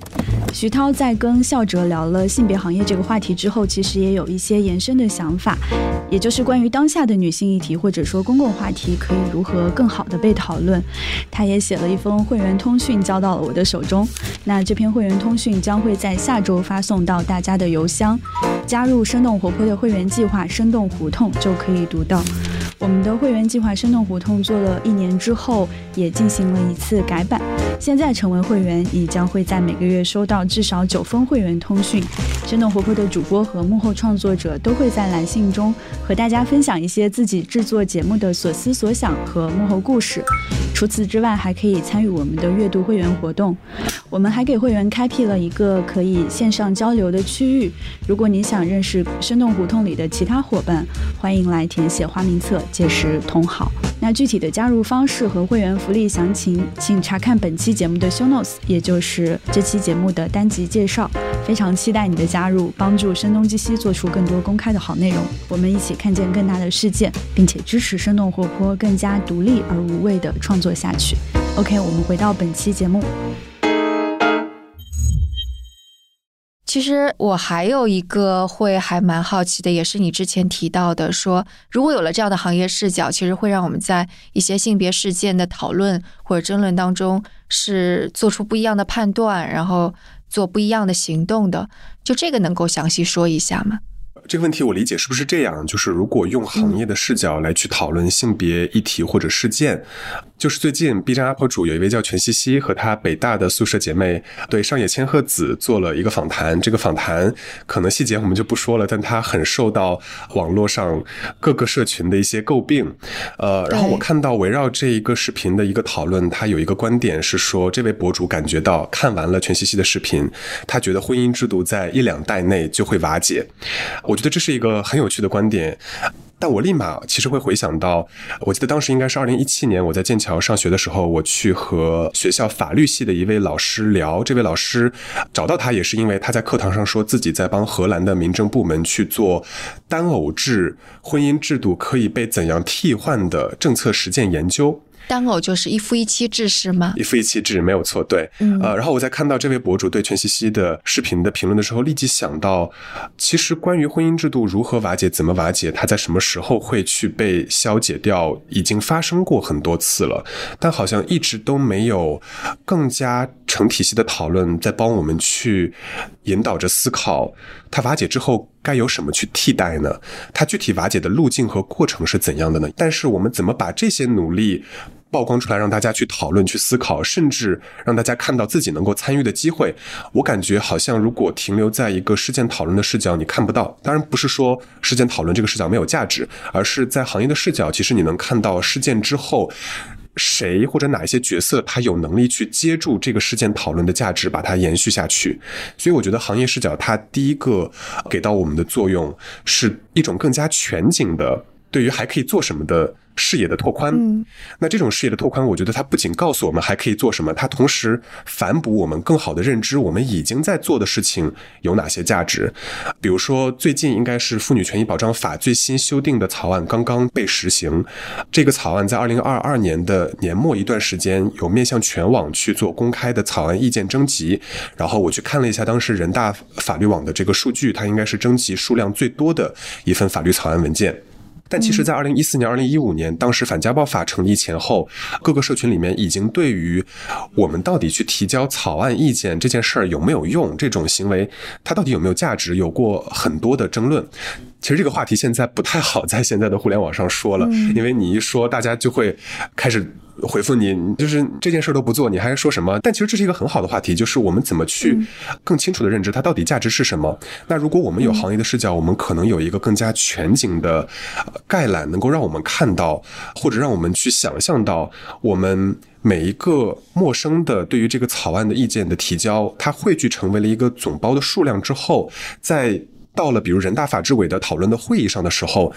徐涛在跟笑哲聊了性别行业这个话题之后，其实也有一些延伸的想法，也就是关于当下的女性议题或者说公共话题可以如何更好的被讨论。他也写了一封会员通讯交到了我的手中，那这篇会员通讯将会在下周发送到大家的邮箱。加入生动活泼的会员计划“生动胡同”就可以读到。我们的会员计划“生动胡同”做了一年之后，也进行了一次改版。现在成为会员，你将会在每个月收到至少九封会员通讯。生动活泼的主播和幕后创作者都会在来信中和大家分享一些自己制作节目的所思所想和幕后故事。除此之外，还可以参与我们的阅读会员活动。我们还给会员开辟了一个可以线上交流的区域。如果你想认识生动胡同里的其他伙伴，欢迎来填写花名册。届时同好。那具体的加入方式和会员福利详情，请查看本期节目的 show notes，也就是这期节目的单集介绍。非常期待你的加入，帮助声东击西做出更多公开的好内容。我们一起看见更大的世界，并且支持生动活泼、更加独立而无畏的创作下去。OK，我们回到本期节目。其实我还有一个会还蛮好奇的，也是你之前提到的，说如果有了这样的行业视角，其实会让我们在一些性别事件的讨论或者争论当中是做出不一样的判断，然后做不一样的行动的。就这个能够详细说一下吗？这个问题我理解是不是这样？就是如果用行业的视角来去讨论性别议题或者事件。就是最近 B 站 UP 主有一位叫全西西和她北大的宿舍姐妹对上野千鹤子做了一个访谈。这个访谈可能细节我们就不说了，但她很受到网络上各个社群的一些诟病。呃，然后我看到围绕这一个视频的一个讨论，她有一个观点是说，这位博主感觉到看完了全西西的视频，他觉得婚姻制度在一两代内就会瓦解。我觉得这是一个很有趣的观点。但我立马其实会回想到，我记得当时应该是二零一七年，我在剑桥上学的时候，我去和学校法律系的一位老师聊。这位老师找到他也是因为他在课堂上说自己在帮荷兰的民政部门去做单偶制婚姻制度可以被怎样替换的政策实践研究。单偶就是一夫一妻制是吗？一夫一妻制没有错，对，呃，然后我在看到这位博主对全西西的视频的评论的时候，立即想到，其实关于婚姻制度如何瓦解、怎么瓦解，它在什么时候会去被消解掉，已经发生过很多次了，但好像一直都没有更加成体系的讨论，在帮我们去引导着思考，它瓦解之后该有什么去替代呢？它具体瓦解的路径和过程是怎样的呢？但是我们怎么把这些努力？曝光出来，让大家去讨论、去思考，甚至让大家看到自己能够参与的机会。我感觉好像，如果停留在一个事件讨论的视角，你看不到。当然，不是说事件讨论这个视角没有价值，而是在行业的视角，其实你能看到事件之后，谁或者哪一些角色，他有能力去接住这个事件讨论的价值，把它延续下去。所以，我觉得行业视角它第一个给到我们的作用，是一种更加全景的，对于还可以做什么的。视野的拓宽，那这种视野的拓宽，我觉得它不仅告诉我们还可以做什么，它同时反哺我们更好的认知我们已经在做的事情有哪些价值。比如说，最近应该是《妇女权益保障法》最新修订的草案刚刚被实行，这个草案在二零二二年的年末一段时间有面向全网去做公开的草案意见征集，然后我去看了一下当时人大法律网的这个数据，它应该是征集数量最多的一份法律草案文件。但其实，在二零一四年、二零一五年，当时反家暴法成立前后，各个社群里面已经对于我们到底去提交草案意见这件事儿有没有用，这种行为它到底有没有价值，有过很多的争论。其实这个话题现在不太好在现在的互联网上说了，因为你一说，大家就会开始。回复你，就是这件事都不做，你还说什么？但其实这是一个很好的话题，就是我们怎么去更清楚的认知它到底价值是什么。那如果我们有行业的视角，我们可能有一个更加全景的概览，能够让我们看到，或者让我们去想象到我们。每一个陌生的对于这个草案的意见的提交，它汇聚成为了一个总包的数量之后，在到了比如人大法制委的讨论的会议上的时候。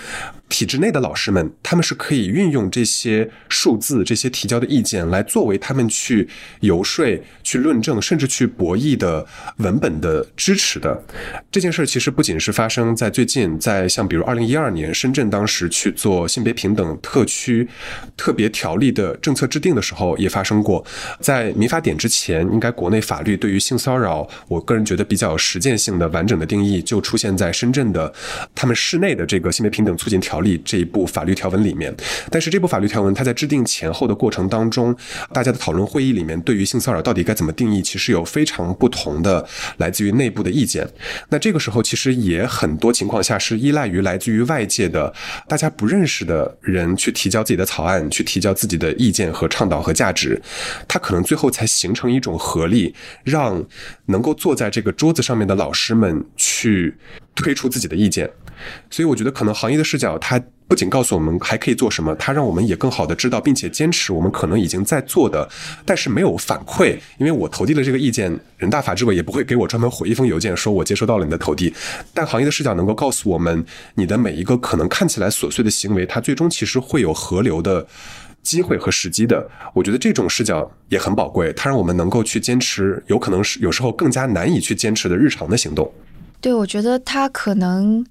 体制内的老师们，他们是可以运用这些数字、这些提交的意见，来作为他们去游说、去论证，甚至去博弈的文本的支持的。这件事其实不仅是发生在最近，在像比如二零一二年深圳当时去做性别平等特区特别条例的政策制定的时候也发生过。在民法典之前，应该国内法律对于性骚扰，我个人觉得比较实践性的完整的定义，就出现现在深圳的他们市内的这个性别平等促进条。条例这一部法律条文里面，但是这部法律条文它在制定前后的过程当中，大家的讨论会议里面，对于性骚扰到底该怎么定义，其实有非常不同的来自于内部的意见。那这个时候其实也很多情况下是依赖于来自于外界的大家不认识的人去提交自己的草案，去提交自己的意见和倡导和价值，它可能最后才形成一种合力，让能够坐在这个桌子上面的老师们去推出自己的意见。所以我觉得，可能行业的视角，它不仅告诉我们还可以做什么，它让我们也更好的知道，并且坚持我们可能已经在做的，但是没有反馈。因为我投递了这个意见，人大法制委也不会给我专门回一封邮件说我接收到了你的投递。但行业的视角能够告诉我们，你的每一个可能看起来琐碎的行为，它最终其实会有合流的机会和时机的。我觉得这种视角也很宝贵，它让我们能够去坚持，有可能是有时候更加难以去坚持的日常的行动。对，我觉得它可能。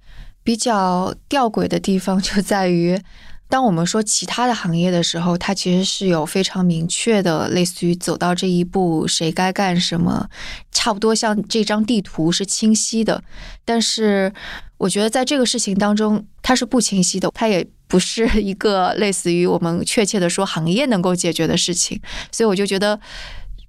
比较吊诡的地方就在于，当我们说其他的行业的时候，它其实是有非常明确的，类似于走到这一步谁该干什么，差不多像这张地图是清晰的。但是我觉得在这个事情当中，它是不清晰的，它也不是 一个类似于我们确切的说行业能够解决的事情。所以我就觉得，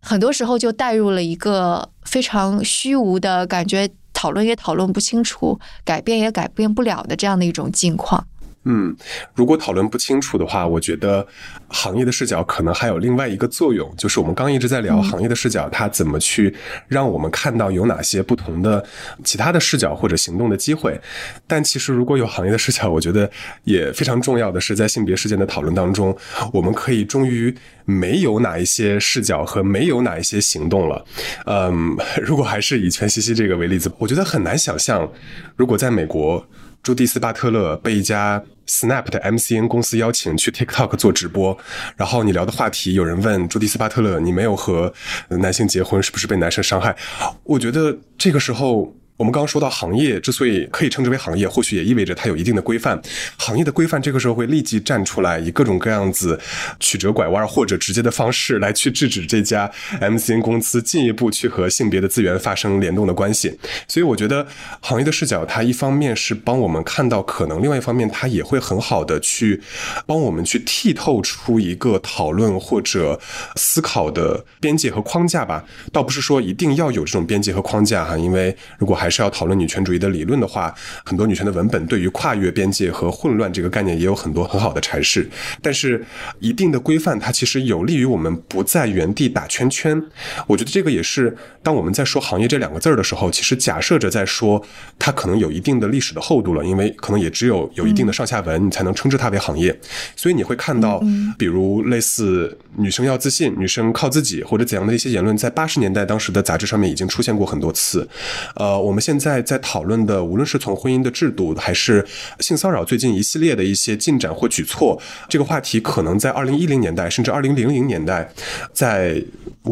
很多时候就带入了一个非常虚无的感觉。讨论也讨论不清楚，改变也改变不了的这样的一种境况。嗯，如果讨论不清楚的话，我觉得行业的视角可能还有另外一个作用，就是我们刚一直在聊行业的视角，它怎么去让我们看到有哪些不同的其他的视角或者行动的机会。但其实如果有行业的视角，我觉得也非常重要的是，在性别事件的讨论当中，我们可以终于没有哪一些视角和没有哪一些行动了。嗯，如果还是以全西西这个为例子，我觉得很难想象，如果在美国。朱迪斯·巴特勒被一家 Snap 的 MCN 公司邀请去 TikTok 做直播，然后你聊的话题，有人问朱迪斯·巴特勒：“你没有和男性结婚，是不是被男生伤害？”我觉得这个时候。我们刚刚说到行业之所以可以称之为行业，或许也意味着它有一定的规范。行业的规范这个时候会立即站出来，以各种各样子曲折拐弯或者直接的方式来去制止这家 MCN 公司进一步去和性别的资源发生联动的关系。所以我觉得行业的视角，它一方面是帮我们看到可能，另外一方面它也会很好的去帮我们去剔透出一个讨论或者思考的边界和框架吧。倒不是说一定要有这种边界和框架哈，因为如果还还是要讨论女权主义的理论的话，很多女权的文本对于跨越边界和混乱这个概念也有很多很好的阐释。但是，一定的规范它其实有利于我们不在原地打圈圈。我觉得这个也是当我们在说行业这两个字儿的时候，其实假设着在说它可能有一定的历史的厚度了，因为可能也只有有一定的上下文，你才能称之它为行业。所以你会看到，比如类似女生要自信、女生靠自己或者怎样的一些言论，在八十年代当时的杂志上面已经出现过很多次。呃，我。我们现在在讨论的，无论是从婚姻的制度，还是性骚扰最近一系列的一些进展或举措，这个话题可能在二零一零年代，甚至二零零零年代，在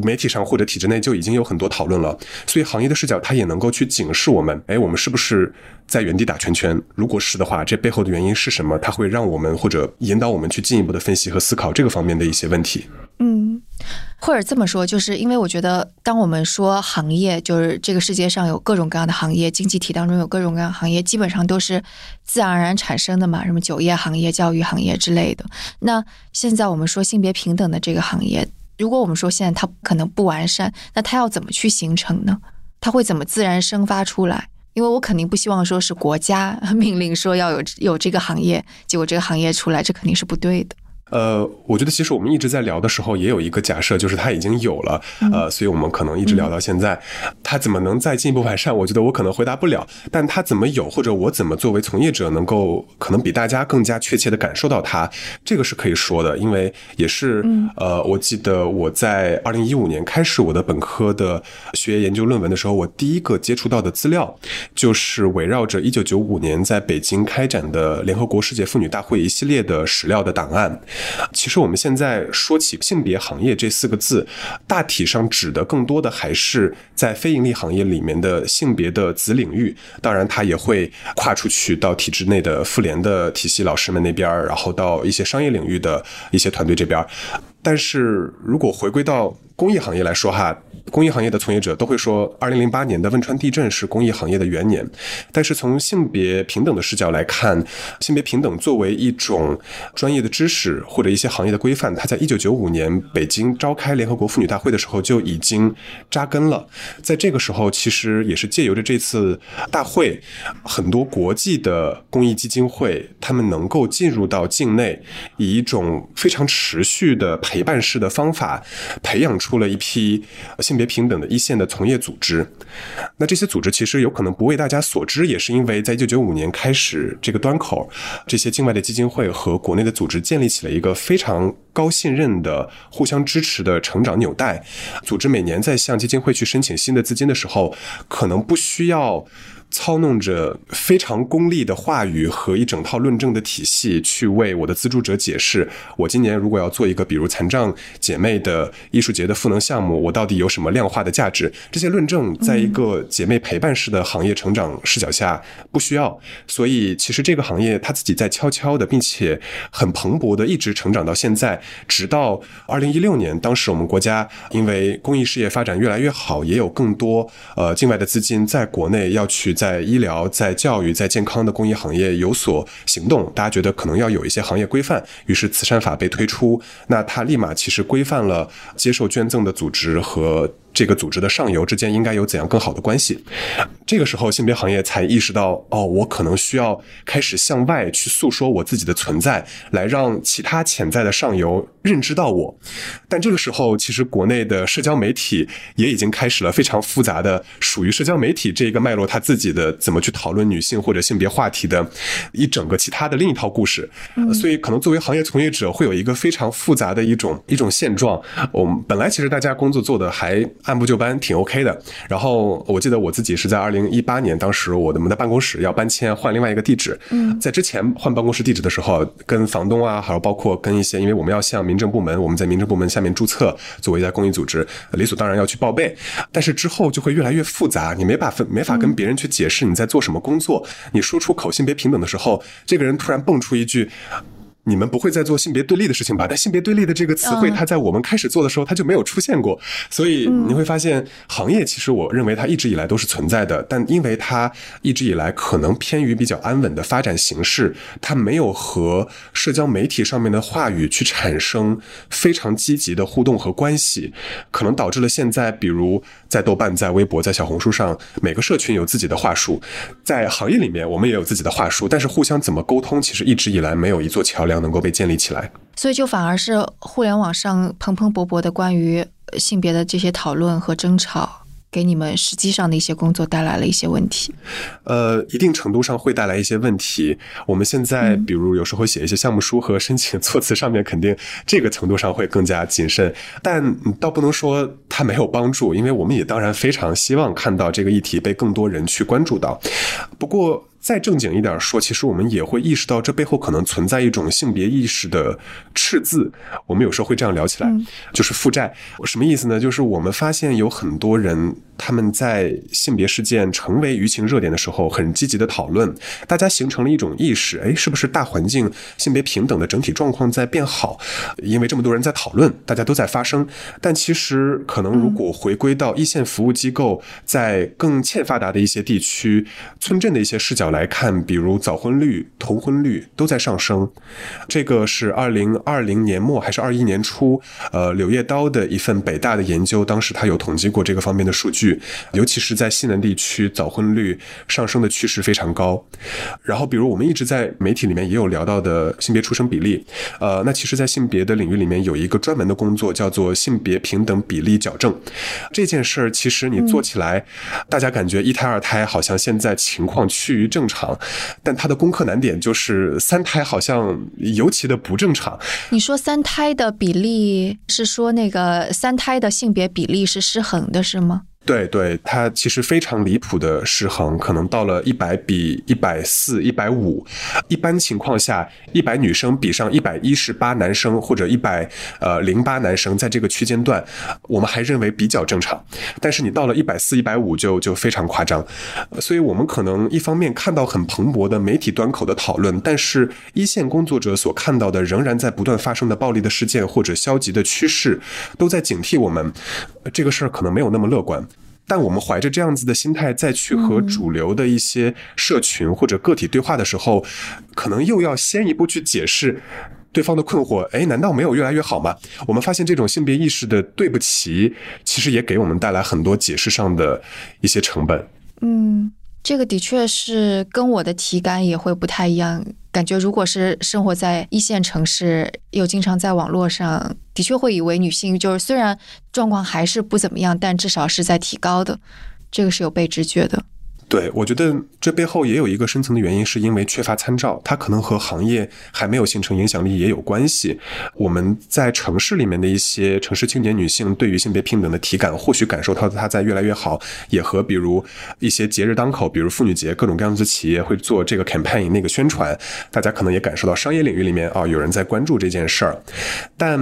媒体上或者体制内就已经有很多讨论了。所以行业的视角，它也能够去警示我们：，哎，我们是不是在原地打圈圈？如果是的话，这背后的原因是什么？它会让我们或者引导我们去进一步的分析和思考这个方面的一些问题。嗯。或者这么说，就是因为我觉得，当我们说行业，就是这个世界上有各种各样的行业，经济体当中有各种各样行业，基本上都是自然而然产生的嘛，什么酒业行业、教育行业之类的。那现在我们说性别平等的这个行业，如果我们说现在它可能不完善，那它要怎么去形成呢？它会怎么自然生发出来？因为我肯定不希望说是国家 命令说要有有这个行业，结果这个行业出来，这肯定是不对的。呃，我觉得其实我们一直在聊的时候，也有一个假设，就是它已经有了，呃，所以我们可能一直聊到现在。它怎么能再进一步完善？我觉得我可能回答不了。但它怎么有，或者我怎么作为从业者能够可能比大家更加确切的感受到它，这个是可以说的。因为也是，呃，我记得我在二零一五年开始我的本科的学业研究论文的时候，我第一个接触到的资料就是围绕着一九九五年在北京开展的联合国世界妇女大会一系列的史料的档案。其实我们现在说起性别行业这四个字，大体上指的更多的还是在非盈利行业里面的性别的子领域。当然，它也会跨出去到体制内的妇联的体系老师们那边，然后到一些商业领域的一些团队这边。但是如果回归到公益行业来说哈。公益行业的从业者都会说，二零零八年的汶川地震是公益行业的元年。但是从性别平等的视角来看，性别平等作为一种专业的知识或者一些行业的规范，它在一九九五年北京召开联合国妇女大会的时候就已经扎根了。在这个时候，其实也是借由着这次大会，很多国际的公益基金会，他们能够进入到境内，以一种非常持续的陪伴式的方法，培养出了一批。性性别平等的一线的从业组织，那这些组织其实有可能不为大家所知，也是因为在一九九五年开始这个端口，这些境外的基金会和国内的组织建立起了一个非常高信任的、互相支持的成长纽带。组织每年在向基金会去申请新的资金的时候，可能不需要。操弄着非常功利的话语和一整套论证的体系，去为我的资助者解释：我今年如果要做一个比如残障姐妹的艺术节的赋能项目，我到底有什么量化的价值？这些论证在一个姐妹陪伴式的行业成长视角下不需要。所以，其实这个行业它自己在悄悄的，并且很蓬勃的一直成长到现在，直到二零一六年，当时我们国家因为公益事业发展越来越好，也有更多呃境外的资金在国内要去。在医疗、在教育、在健康的公益行业有所行动，大家觉得可能要有一些行业规范，于是慈善法被推出，那它立马其实规范了接受捐赠的组织和。这个组织的上游之间应该有怎样更好的关系？这个时候，性别行业才意识到，哦，我可能需要开始向外去诉说我自己的存在，来让其他潜在的上游认知到我。但这个时候，其实国内的社交媒体也已经开始了非常复杂的属于社交媒体这一个脉络，它自己的怎么去讨论女性或者性别话题的一整个其他的另一套故事。所以，可能作为行业从业者，会有一个非常复杂的一种一种现状。我们本来其实大家工作做的还。按部就班，挺 OK 的。然后我记得我自己是在二零一八年，当时我们的办公室要搬迁，换另外一个地址。嗯，在之前换办公室地址的时候，跟房东啊，还有包括跟一些，因为我们要向民政部门，我们在民政部门下面注册，作为一家公益组织，理所当然要去报备。但是之后就会越来越复杂，你没法分，没法跟别人去解释你在做什么工作。你说出口性别平等的时候，这个人突然蹦出一句。你们不会再做性别对立的事情吧？但性别对立的这个词汇，它在我们开始做的时候，它就没有出现过。所以你会发现，行业其实我认为它一直以来都是存在的，但因为它一直以来可能偏于比较安稳的发展形式，它没有和社交媒体上面的话语去产生非常积极的互动和关系，可能导致了现在，比如在豆瓣、在微博、在小红书上，每个社群有自己的话术，在行业里面我们也有自己的话术，但是互相怎么沟通，其实一直以来没有一座桥梁。能够被建立起来，所以就反而是互联网上蓬蓬勃勃的关于性别的这些讨论和争吵，给你们实际上的一些工作带来了一些问题。呃，一定程度上会带来一些问题。我们现在比如有时候写一些项目书和申请措辞上面，肯定这个程度上会更加谨慎，但倒不能说它没有帮助，因为我们也当然非常希望看到这个议题被更多人去关注到。不过。再正经一点说，其实我们也会意识到，这背后可能存在一种性别意识的赤字。我们有时候会这样聊起来，就是负债。什么意思呢？就是我们发现有很多人。他们在性别事件成为舆情热点的时候，很积极的讨论，大家形成了一种意识，哎，是不是大环境性别平等的整体状况在变好？因为这么多人在讨论，大家都在发声。但其实可能如果回归到一线服务机构，在更欠发达的一些地区、村镇的一些视角来看，比如早婚率、童婚率都在上升。这个是二零二零年末还是二一年初？呃，柳叶刀的一份北大的研究，当时他有统计过这个方面的数据，尤其是在西南地区，早婚率上升的趋势非常高。然后，比如我们一直在媒体里面也有聊到的性别出生比例，呃，那其实，在性别的领域里面有一个专门的工作叫做性别平等比例矫正。这件事儿其实你做起来，大家感觉一胎二胎好像现在情况趋于正正常，但他的功课难点就是三胎好像尤其的不正常。你说三胎的比例是说那个三胎的性别比例是失衡的，是吗？对对，它其实非常离谱的失衡，可能到了一百比一百四、一百五。一般情况下，一百女生比上一百一十八男生，或者一百呃零八男生，在这个区间段，我们还认为比较正常。但是你到了一百四、一百五，就就非常夸张。所以我们可能一方面看到很蓬勃的媒体端口的讨论，但是一线工作者所看到的仍然在不断发生的暴力的事件或者消极的趋势，都在警惕我们，这个事儿可能没有那么乐观。但我们怀着这样子的心态再去和主流的一些社群或者个体对话的时候，可能又要先一步去解释对方的困惑。诶，难道没有越来越好吗？我们发现这种性别意识的对不起，其实也给我们带来很多解释上的一些成本。嗯。这个的确是跟我的体感也会不太一样，感觉如果是生活在一线城市，又经常在网络上，的确会以为女性就是虽然状况还是不怎么样，但至少是在提高的，这个是有被直觉的。对，我觉得这背后也有一个深层的原因，是因为缺乏参照，它可能和行业还没有形成影响力也有关系。我们在城市里面的一些城市青年女性对于性别平等的体感，或许感受到它在越来越好，也和比如一些节日当口，比如妇女节，各种各样子企业会做这个 campaign 那个宣传，大家可能也感受到商业领域里面啊有人在关注这件事儿。但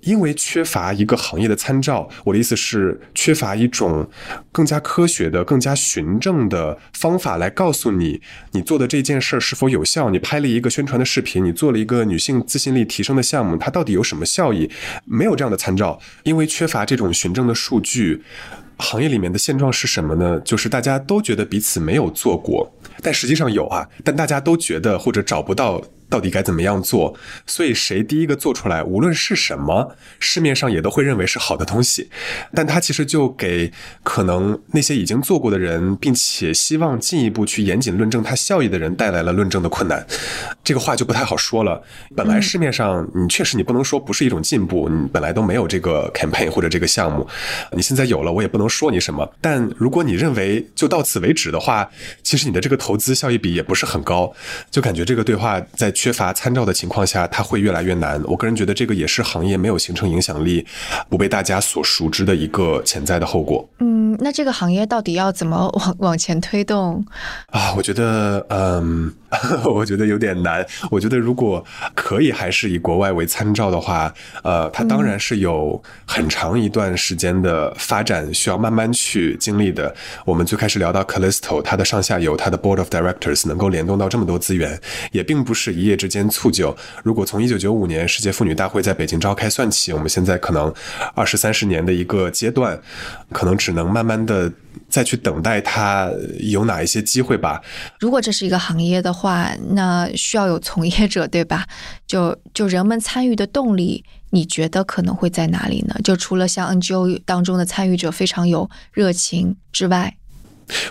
因为缺乏一个行业的参照，我的意思是缺乏一种更加科学的、更加循证的。方法来告诉你，你做的这件事儿是否有效？你拍了一个宣传的视频，你做了一个女性自信力提升的项目，它到底有什么效益？没有这样的参照，因为缺乏这种循证的数据。行业里面的现状是什么呢？就是大家都觉得彼此没有做过，但实际上有啊，但大家都觉得或者找不到。到底该怎么样做？所以谁第一个做出来，无论是什么，市面上也都会认为是好的东西。但它其实就给可能那些已经做过的人，并且希望进一步去严谨论证它效益的人带来了论证的困难。这个话就不太好说了。本来市面上你确实你不能说不是一种进步，你本来都没有这个 campaign 或者这个项目，你现在有了，我也不能说你什么。但如果你认为就到此为止的话，其实你的这个投资效益比也不是很高，就感觉这个对话在。缺乏参照的情况下，它会越来越难。我个人觉得，这个也是行业没有形成影响力、不被大家所熟知的一个潜在的后果。嗯，那这个行业到底要怎么往往前推动啊？我觉得，嗯。我觉得有点难。我觉得如果可以，还是以国外为参照的话，呃，它当然是有很长一段时间的发展需要慢慢去经历的。我们最开始聊到 Callisto，它的上下游、它的 Board of Directors 能够联动到这么多资源，也并不是一夜之间促就。如果从一九九五年世界妇女大会在北京召开算起，我们现在可能二十三十年的一个阶段，可能只能慢慢的。再去等待它有哪一些机会吧。如果这是一个行业的话，那需要有从业者，对吧？就就人们参与的动力，你觉得可能会在哪里呢？就除了像 NGO 当中的参与者非常有热情之外，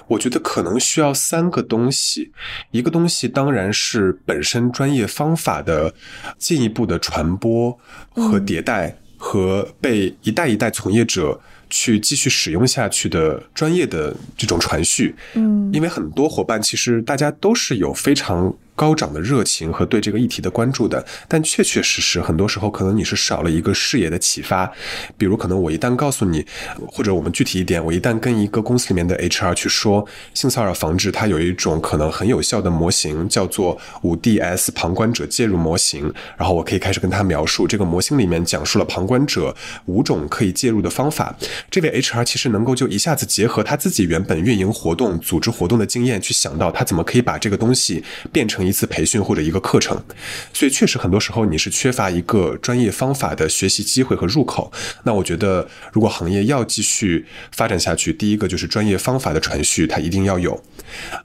我觉得可能需要三个东西。一个东西当然是本身专业方法的进一步的传播和迭代，和被一代一代从业者。去继续使用下去的专业的这种传续，嗯，因为很多伙伴其实大家都是有非常。高涨的热情和对这个议题的关注的，但确确实实，很多时候可能你是少了一个视野的启发。比如，可能我一旦告诉你，或者我们具体一点，我一旦跟一个公司里面的 HR 去说性骚扰防治，它有一种可能很有效的模型，叫做五 DS 旁观者介入模型。然后我可以开始跟他描述，这个模型里面讲述了旁观者五种可以介入的方法。这位 HR 其实能够就一下子结合他自己原本运营活动、组织活动的经验，去想到他怎么可以把这个东西变成。成一次培训或者一个课程。所以确实很多时候你是缺乏一个专业方法的学习机会和入口。那我觉得如果行业要继续发展下去，第一个就是专业方法的传续，它一定要有。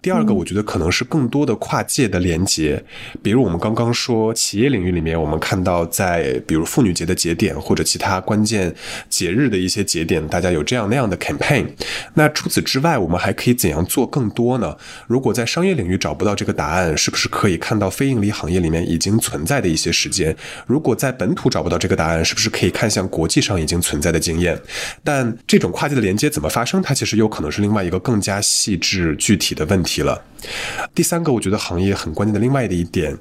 第二个，我觉得可能是更多的跨界的连接，比如我们刚刚说企业领域里面，我们看到在比如妇女节的节点或者其他关键节日的一些节点，大家有这样那样的 campaign。那除此之外，我们还可以怎样做更多呢？如果在商业领域找不到这个答案，是不是可以看到非盈利行业里面已经存在的一些时间？如果在本土找不到这个答案，是不是可以看向国际上已经存在的经验？但这种跨界的连接怎么发生？它其实有可能是另外一个更加细致具体。的问题了。第三个，我觉得行业很关键的另外的一点，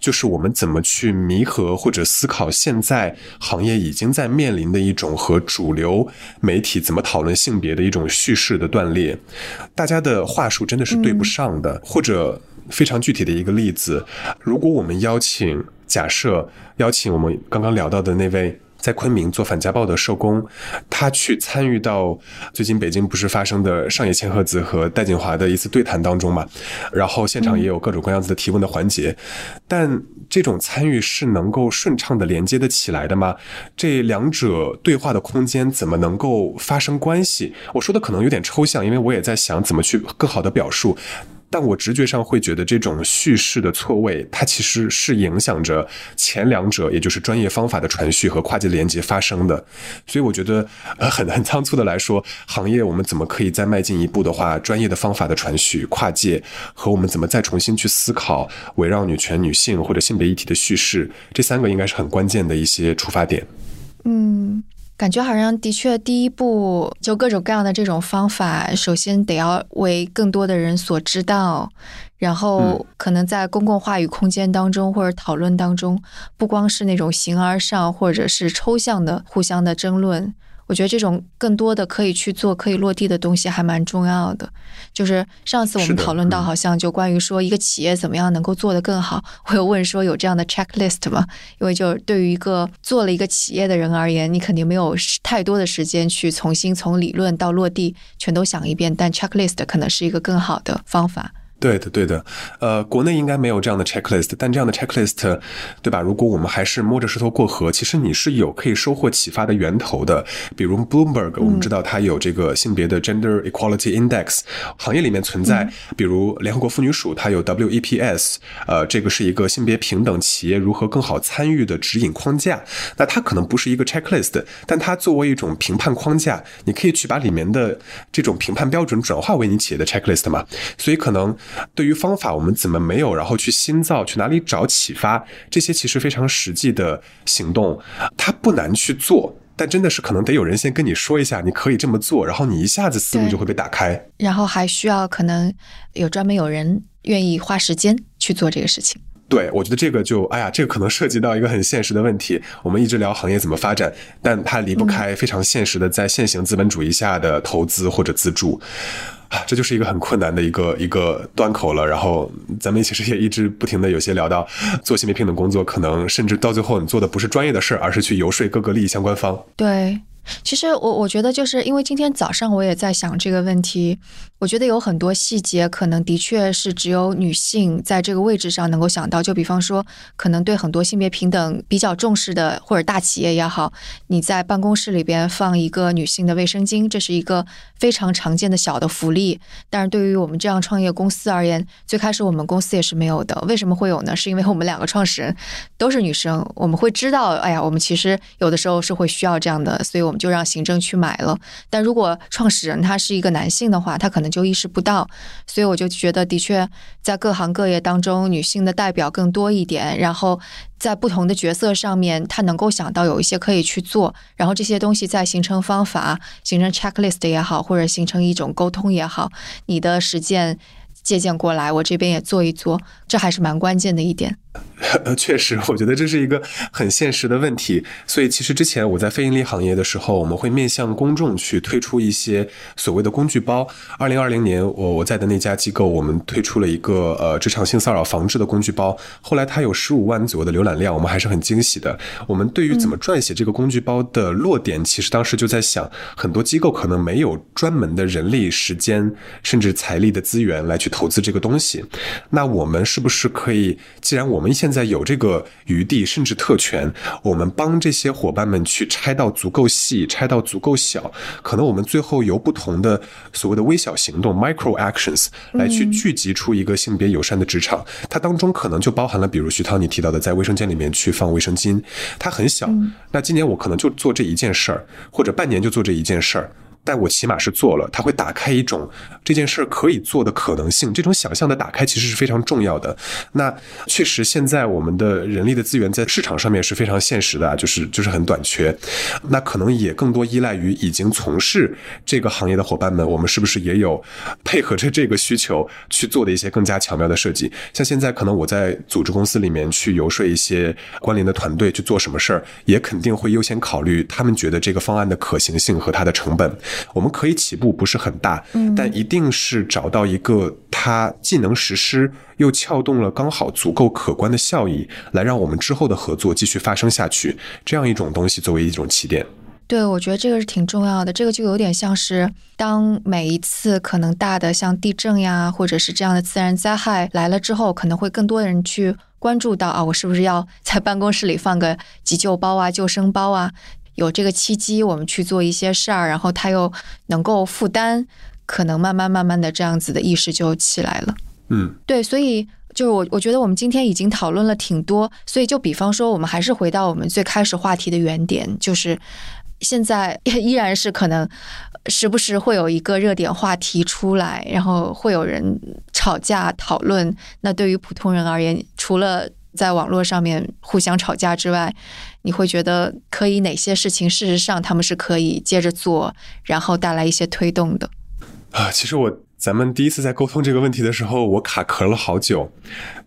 就是我们怎么去弥合或者思考现在行业已经在面临的一种和主流媒体怎么讨论性别的一种叙事的断裂。大家的话术真的是对不上的。或者非常具体的一个例子，如果我们邀请，假设邀请我们刚刚聊到的那位。在昆明做反家暴的社工，他去参与到最近北京不是发生的上野千鹤子和戴锦华的一次对谈当中嘛？然后现场也有各种各样子的提问的环节，但这种参与是能够顺畅的连接的起来的吗？这两者对话的空间怎么能够发生关系？我说的可能有点抽象，因为我也在想怎么去更好的表述。但我直觉上会觉得这种叙事的错位，它其实是影响着前两者，也就是专业方法的传续和跨界连接发生的。所以我觉得，呃，很很仓促的来说，行业我们怎么可以再迈进一步的话，专业的方法的传续、跨界和我们怎么再重新去思考围绕女权、女性或者性别议题的叙事，这三个应该是很关键的一些出发点。嗯。感觉好像的确，第一步就各种各样的这种方法，首先得要为更多的人所知道，然后可能在公共话语空间当中或者讨论当中，不光是那种形而上或者是抽象的互相的争论。我觉得这种更多的可以去做、可以落地的东西还蛮重要的。就是上次我们讨论到，好像就关于说一个企业怎么样能够做得更好，我有问说有这样的 checklist 吗？因为就对于一个做了一个企业的人而言，你肯定没有太多的时间去重新从理论到落地全都想一遍，但 checklist 可能是一个更好的方法。对的，对的，呃，国内应该没有这样的 checklist，但这样的 checklist，对吧？如果我们还是摸着石头过河，其实你是有可以收获启发的源头的。比如 Bloomberg，我们知道它有这个性别的 Gender Equality Index，行业里面存在，比如联合国妇女署，它有 WEPS，呃，这个是一个性别平等企业如何更好参与的指引框架。那它可能不是一个 checklist，但它作为一种评判框架，你可以去把里面的这种评判标准转化为你企业的 checklist 嘛？所以可能。对于方法，我们怎么没有？然后去新造，去哪里找启发？这些其实非常实际的行动，它不难去做，但真的是可能得有人先跟你说一下，你可以这么做，然后你一下子思路就会被打开。然后还需要可能有专门有人愿意花时间去做这个事情。对，我觉得这个就，哎呀，这个可能涉及到一个很现实的问题。我们一直聊行业怎么发展，但它离不开非常现实的在现行资本主义下的投资或者资助。这就是一个很困难的一个一个端口了。然后咱们其实也一直不停的有些聊到，做新媒体的工作，可能甚至到最后你做的不是专业的事儿，而是去游说各个利益相关方。对。其实我我觉得就是因为今天早上我也在想这个问题，我觉得有很多细节可能的确是只有女性在这个位置上能够想到。就比方说，可能对很多性别平等比较重视的或者大企业也好，你在办公室里边放一个女性的卫生巾，这是一个非常常见的小的福利。但是对于我们这样创业公司而言，最开始我们公司也是没有的。为什么会有呢？是因为我们两个创始人都是女生，我们会知道，哎呀，我们其实有的时候是会需要这样的，所以我们。就让行政去买了，但如果创始人他是一个男性的话，他可能就意识不到。所以我就觉得，的确在各行各业当中，女性的代表更多一点。然后在不同的角色上面，她能够想到有一些可以去做。然后这些东西再形成方法，形成 checklist 也好，或者形成一种沟通也好，你的实践借鉴过来，我这边也做一做，这还是蛮关键的一点。呃，确实，我觉得这是一个很现实的问题。所以，其实之前我在非盈利行业的时候，我们会面向公众去推出一些所谓的工具包。二零二零年，我我在的那家机构，我们推出了一个呃职场性骚扰防治的工具包。后来它有十五万左右的浏览量，我们还是很惊喜的。我们对于怎么撰写这个工具包的落点，其实当时就在想，很多机构可能没有专门的人力、时间甚至财力的资源来去投资这个东西。那我们是不是可以，既然我们现在有这个余地，甚至特权，我们帮这些伙伴们去拆到足够细，拆到足够小，可能我们最后由不同的所谓的微小行动 （micro actions） 来去聚集出一个性别友善的职场。它当中可能就包含了，比如徐涛你提到的，在卫生间里面去放卫生巾，它很小。那今年我可能就做这一件事儿，或者半年就做这一件事儿。但我起码是做了，它会打开一种这件事儿可以做的可能性。这种想象的打开其实是非常重要的。那确实，现在我们的人力的资源在市场上面是非常现实的，就是就是很短缺。那可能也更多依赖于已经从事这个行业的伙伴们，我们是不是也有配合着这个需求去做的一些更加巧妙的设计？像现在可能我在组织公司里面去游说一些关联的团队去做什么事儿，也肯定会优先考虑他们觉得这个方案的可行性和它的成本。我们可以起步不是很大，但一定是找到一个它既能实施又撬动了刚好足够可观的效益，来让我们之后的合作继续发生下去，这样一种东西作为一种起点。对，我觉得这个是挺重要的。这个就有点像是当每一次可能大的像地震呀，或者是这样的自然灾害来了之后，可能会更多的人去关注到啊，我是不是要在办公室里放个急救包啊、救生包啊。有这个契机，我们去做一些事儿，然后他又能够负担，可能慢慢慢慢的这样子的意识就起来了。嗯，对，所以就是我我觉得我们今天已经讨论了挺多，所以就比方说，我们还是回到我们最开始话题的原点，就是现在 依然是可能时不时会有一个热点话题出来，然后会有人吵架讨论。那对于普通人而言，除了在网络上面互相吵架之外，你会觉得可以哪些事情？事实上，他们是可以接着做，然后带来一些推动的。啊，其实我咱们第一次在沟通这个问题的时候，我卡壳了好久。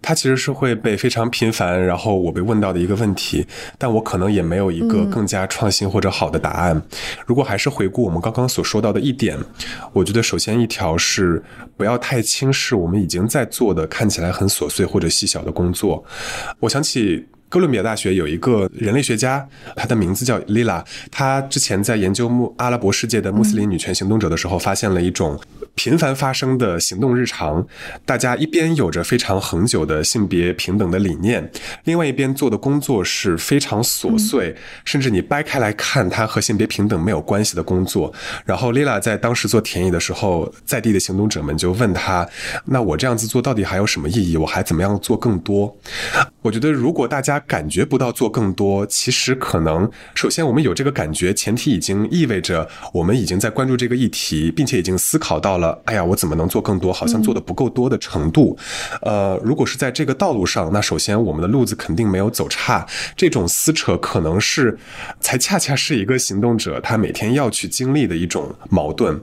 它其实是会被非常频繁，然后我被问到的一个问题，但我可能也没有一个更加创新或者好的答案。如果还是回顾我们刚刚所说到的一点，我觉得首先一条是不要太轻视我们已经在做的看起来很琐碎或者细小的工作。我想起。哥伦比亚大学有一个人类学家，他的名字叫 Lila。他之前在研究穆阿拉伯世界的穆斯林女权行动者的时候，发现了一种频繁发生的行动日常。大家一边有着非常恒久的性别平等的理念，另外一边做的工作是非常琐碎，甚至你掰开来看，它和性别平等没有关系的工作。然后 Lila 在当时做田野的时候，在地的行动者们就问他：“那我这样子做到底还有什么意义？我还怎么样做更多？”我觉得如果大家感觉不到做更多，其实可能首先我们有这个感觉，前提已经意味着我们已经在关注这个议题，并且已经思考到了，哎呀，我怎么能做更多？好像做的不够多的程度。呃，如果是在这个道路上，那首先我们的路子肯定没有走差。这种撕扯可能是才恰恰是一个行动者他每天要去经历的一种矛盾。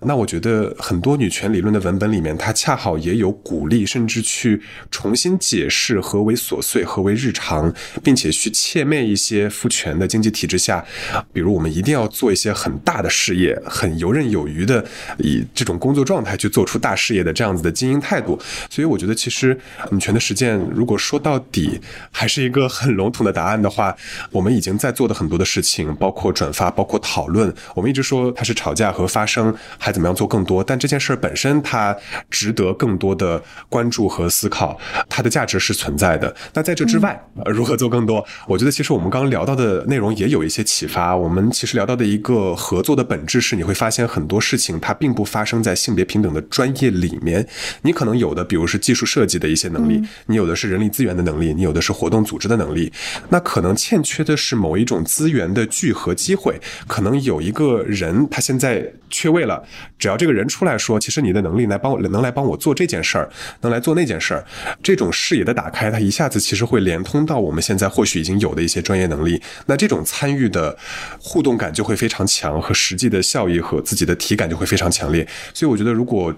那我觉得很多女权理论的文本里面，它恰好也有鼓励，甚至去重新解释何为琐碎，何为日常。并且去切面一些父权的经济体制下，比如我们一定要做一些很大的事业，很游刃有余的以这种工作状态去做出大事业的这样子的经营态度。所以我觉得，其实女权的实践，如果说到底还是一个很笼统的答案的话，我们已经在做的很多的事情，包括转发，包括讨论。我们一直说它是吵架和发声，还怎么样做更多？但这件事本身它值得更多的关注和思考，它的价值是存在的。那在这之外，如何做更多？我觉得其实我们刚刚聊到的内容也有一些启发。我们其实聊到的一个合作的本质是，你会发现很多事情它并不发生在性别平等的专业里面。你可能有的，比如是技术设计的一些能力，你有的是人力资源的能力，你有的是活动组织的能力。那可能欠缺的是某一种资源的聚合机会。可能有一个人他现在缺位了，只要这个人出来说，其实你的能力来帮我能来帮我做这件事儿，能来做那件事儿，这种视野的打开，它一下子其实会连通到。我们现在或许已经有的一些专业能力，那这种参与的互动感就会非常强，和实际的效益和自己的体感就会非常强烈。所以我觉得，如果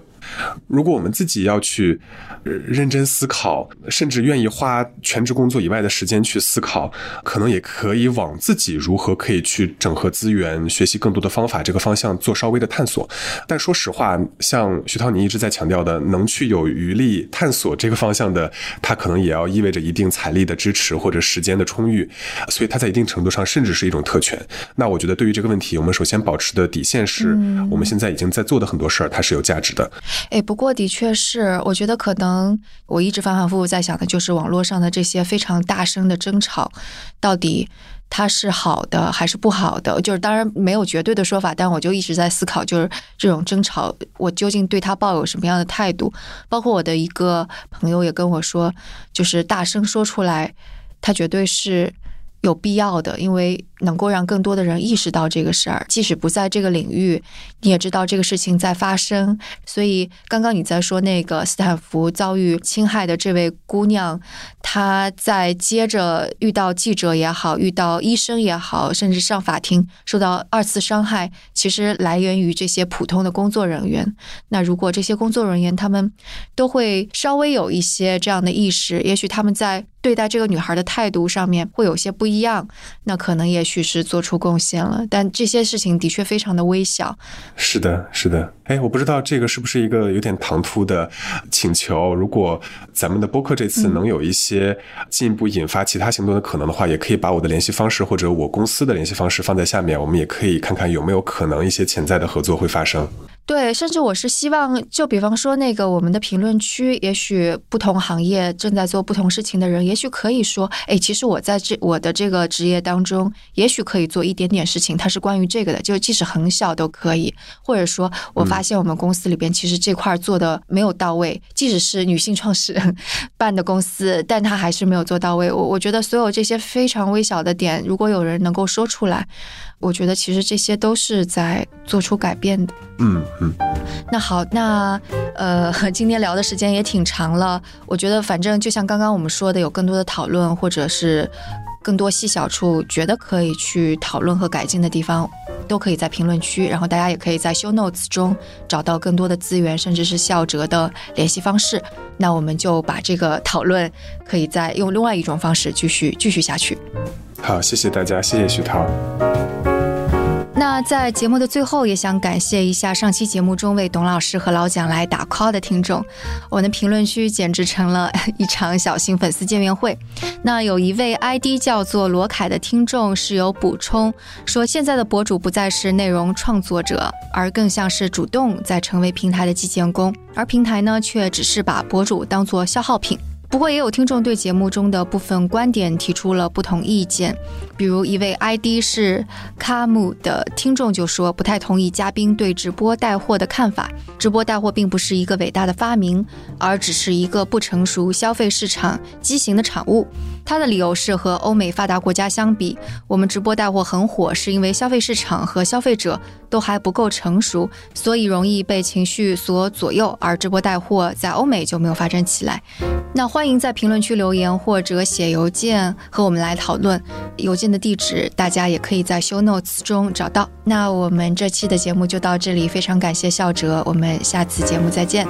如果我们自己要去认真思考，甚至愿意花全职工作以外的时间去思考，可能也可以往自己如何可以去整合资源、学习更多的方法这个方向做稍微的探索。但说实话，像徐涛你一直在强调的，能去有余力探索这个方向的，它可能也要意味着一定财力的支持或者时间的充裕，所以它在一定程度上甚至是一种特权。那我觉得对于这个问题，我们首先保持的底线是，我们现在已经在做的很多事儿，它是有价值的。哎，不过的确是，我觉得可能我一直反反复复在想的就是网络上的这些非常大声的争吵，到底它是好的还是不好的？就是当然没有绝对的说法，但我就一直在思考，就是这种争吵，我究竟对他抱有什么样的态度？包括我的一个朋友也跟我说，就是大声说出来，他绝对是。有必要的，因为能够让更多的人意识到这个事儿，即使不在这个领域，你也知道这个事情在发生。所以，刚刚你在说那个斯坦福遭遇侵害的这位姑娘，她在接着遇到记者也好，遇到医生也好，甚至上法庭受到二次伤害，其实来源于这些普通的工作人员。那如果这些工作人员他们都会稍微有一些这样的意识，也许他们在。对待这个女孩的态度上面会有些不一样，那可能也是做出贡献了，但这些事情的确非常的微小。是的，是的。哎，我不知道这个是不是一个有点唐突的请求。如果咱们的播客这次能有一些进一步引发其他行动的可能的话，也可以把我的联系方式或者我公司的联系方式放在下面，我们也可以看看有没有可能一些潜在的合作会发生。对，甚至我是希望，就比方说那个我们的评论区，也许不同行业正在做不同事情的人，也许可以说，哎，其实我在这我的这个职业当中，也许可以做一点点事情，它是关于这个的，就即使很小都可以。或者说我发现我们公司里边其实这块做的没有到位，即使是女性创始人 办的公司，但她还是没有做到位。我我觉得所有这些非常微小的点，如果有人能够说出来。我觉得其实这些都是在做出改变的。嗯嗯。那好，那呃，今天聊的时间也挺长了。我觉得反正就像刚刚我们说的，有更多的讨论，或者是更多细小处觉得可以去讨论和改进的地方，都可以在评论区。然后大家也可以在 show notes 中找到更多的资源，甚至是校哲的联系方式。那我们就把这个讨论可以再用另外一种方式继续继续下去。好，谢谢大家，谢谢徐涛。那在节目的最后，也想感谢一下上期节目中为董老师和老蒋来打 call 的听众。我的评论区简直成了一场小型粉丝见面会。那有一位 ID 叫做罗凯的听众是有补充说，现在的博主不再是内容创作者，而更像是主动在成为平台的基建工，而平台呢，却只是把博主当做消耗品。不过，也有听众对节目中的部分观点提出了不同意见，比如一位 ID 是卡姆的听众就说不太同意嘉宾对直播带货的看法。直播带货并不是一个伟大的发明，而只是一个不成熟消费市场畸形的产物。他的理由是和欧美发达国家相比，我们直播带货很火，是因为消费市场和消费者都还不够成熟，所以容易被情绪所左右，而直播带货在欧美就没有发展起来。那欢迎在评论区留言或者写邮件和我们来讨论。邮件的地址大家也可以在 show notes 中找到。那我们这期的节目就到这里，非常感谢笑哲，我们下次节目再见。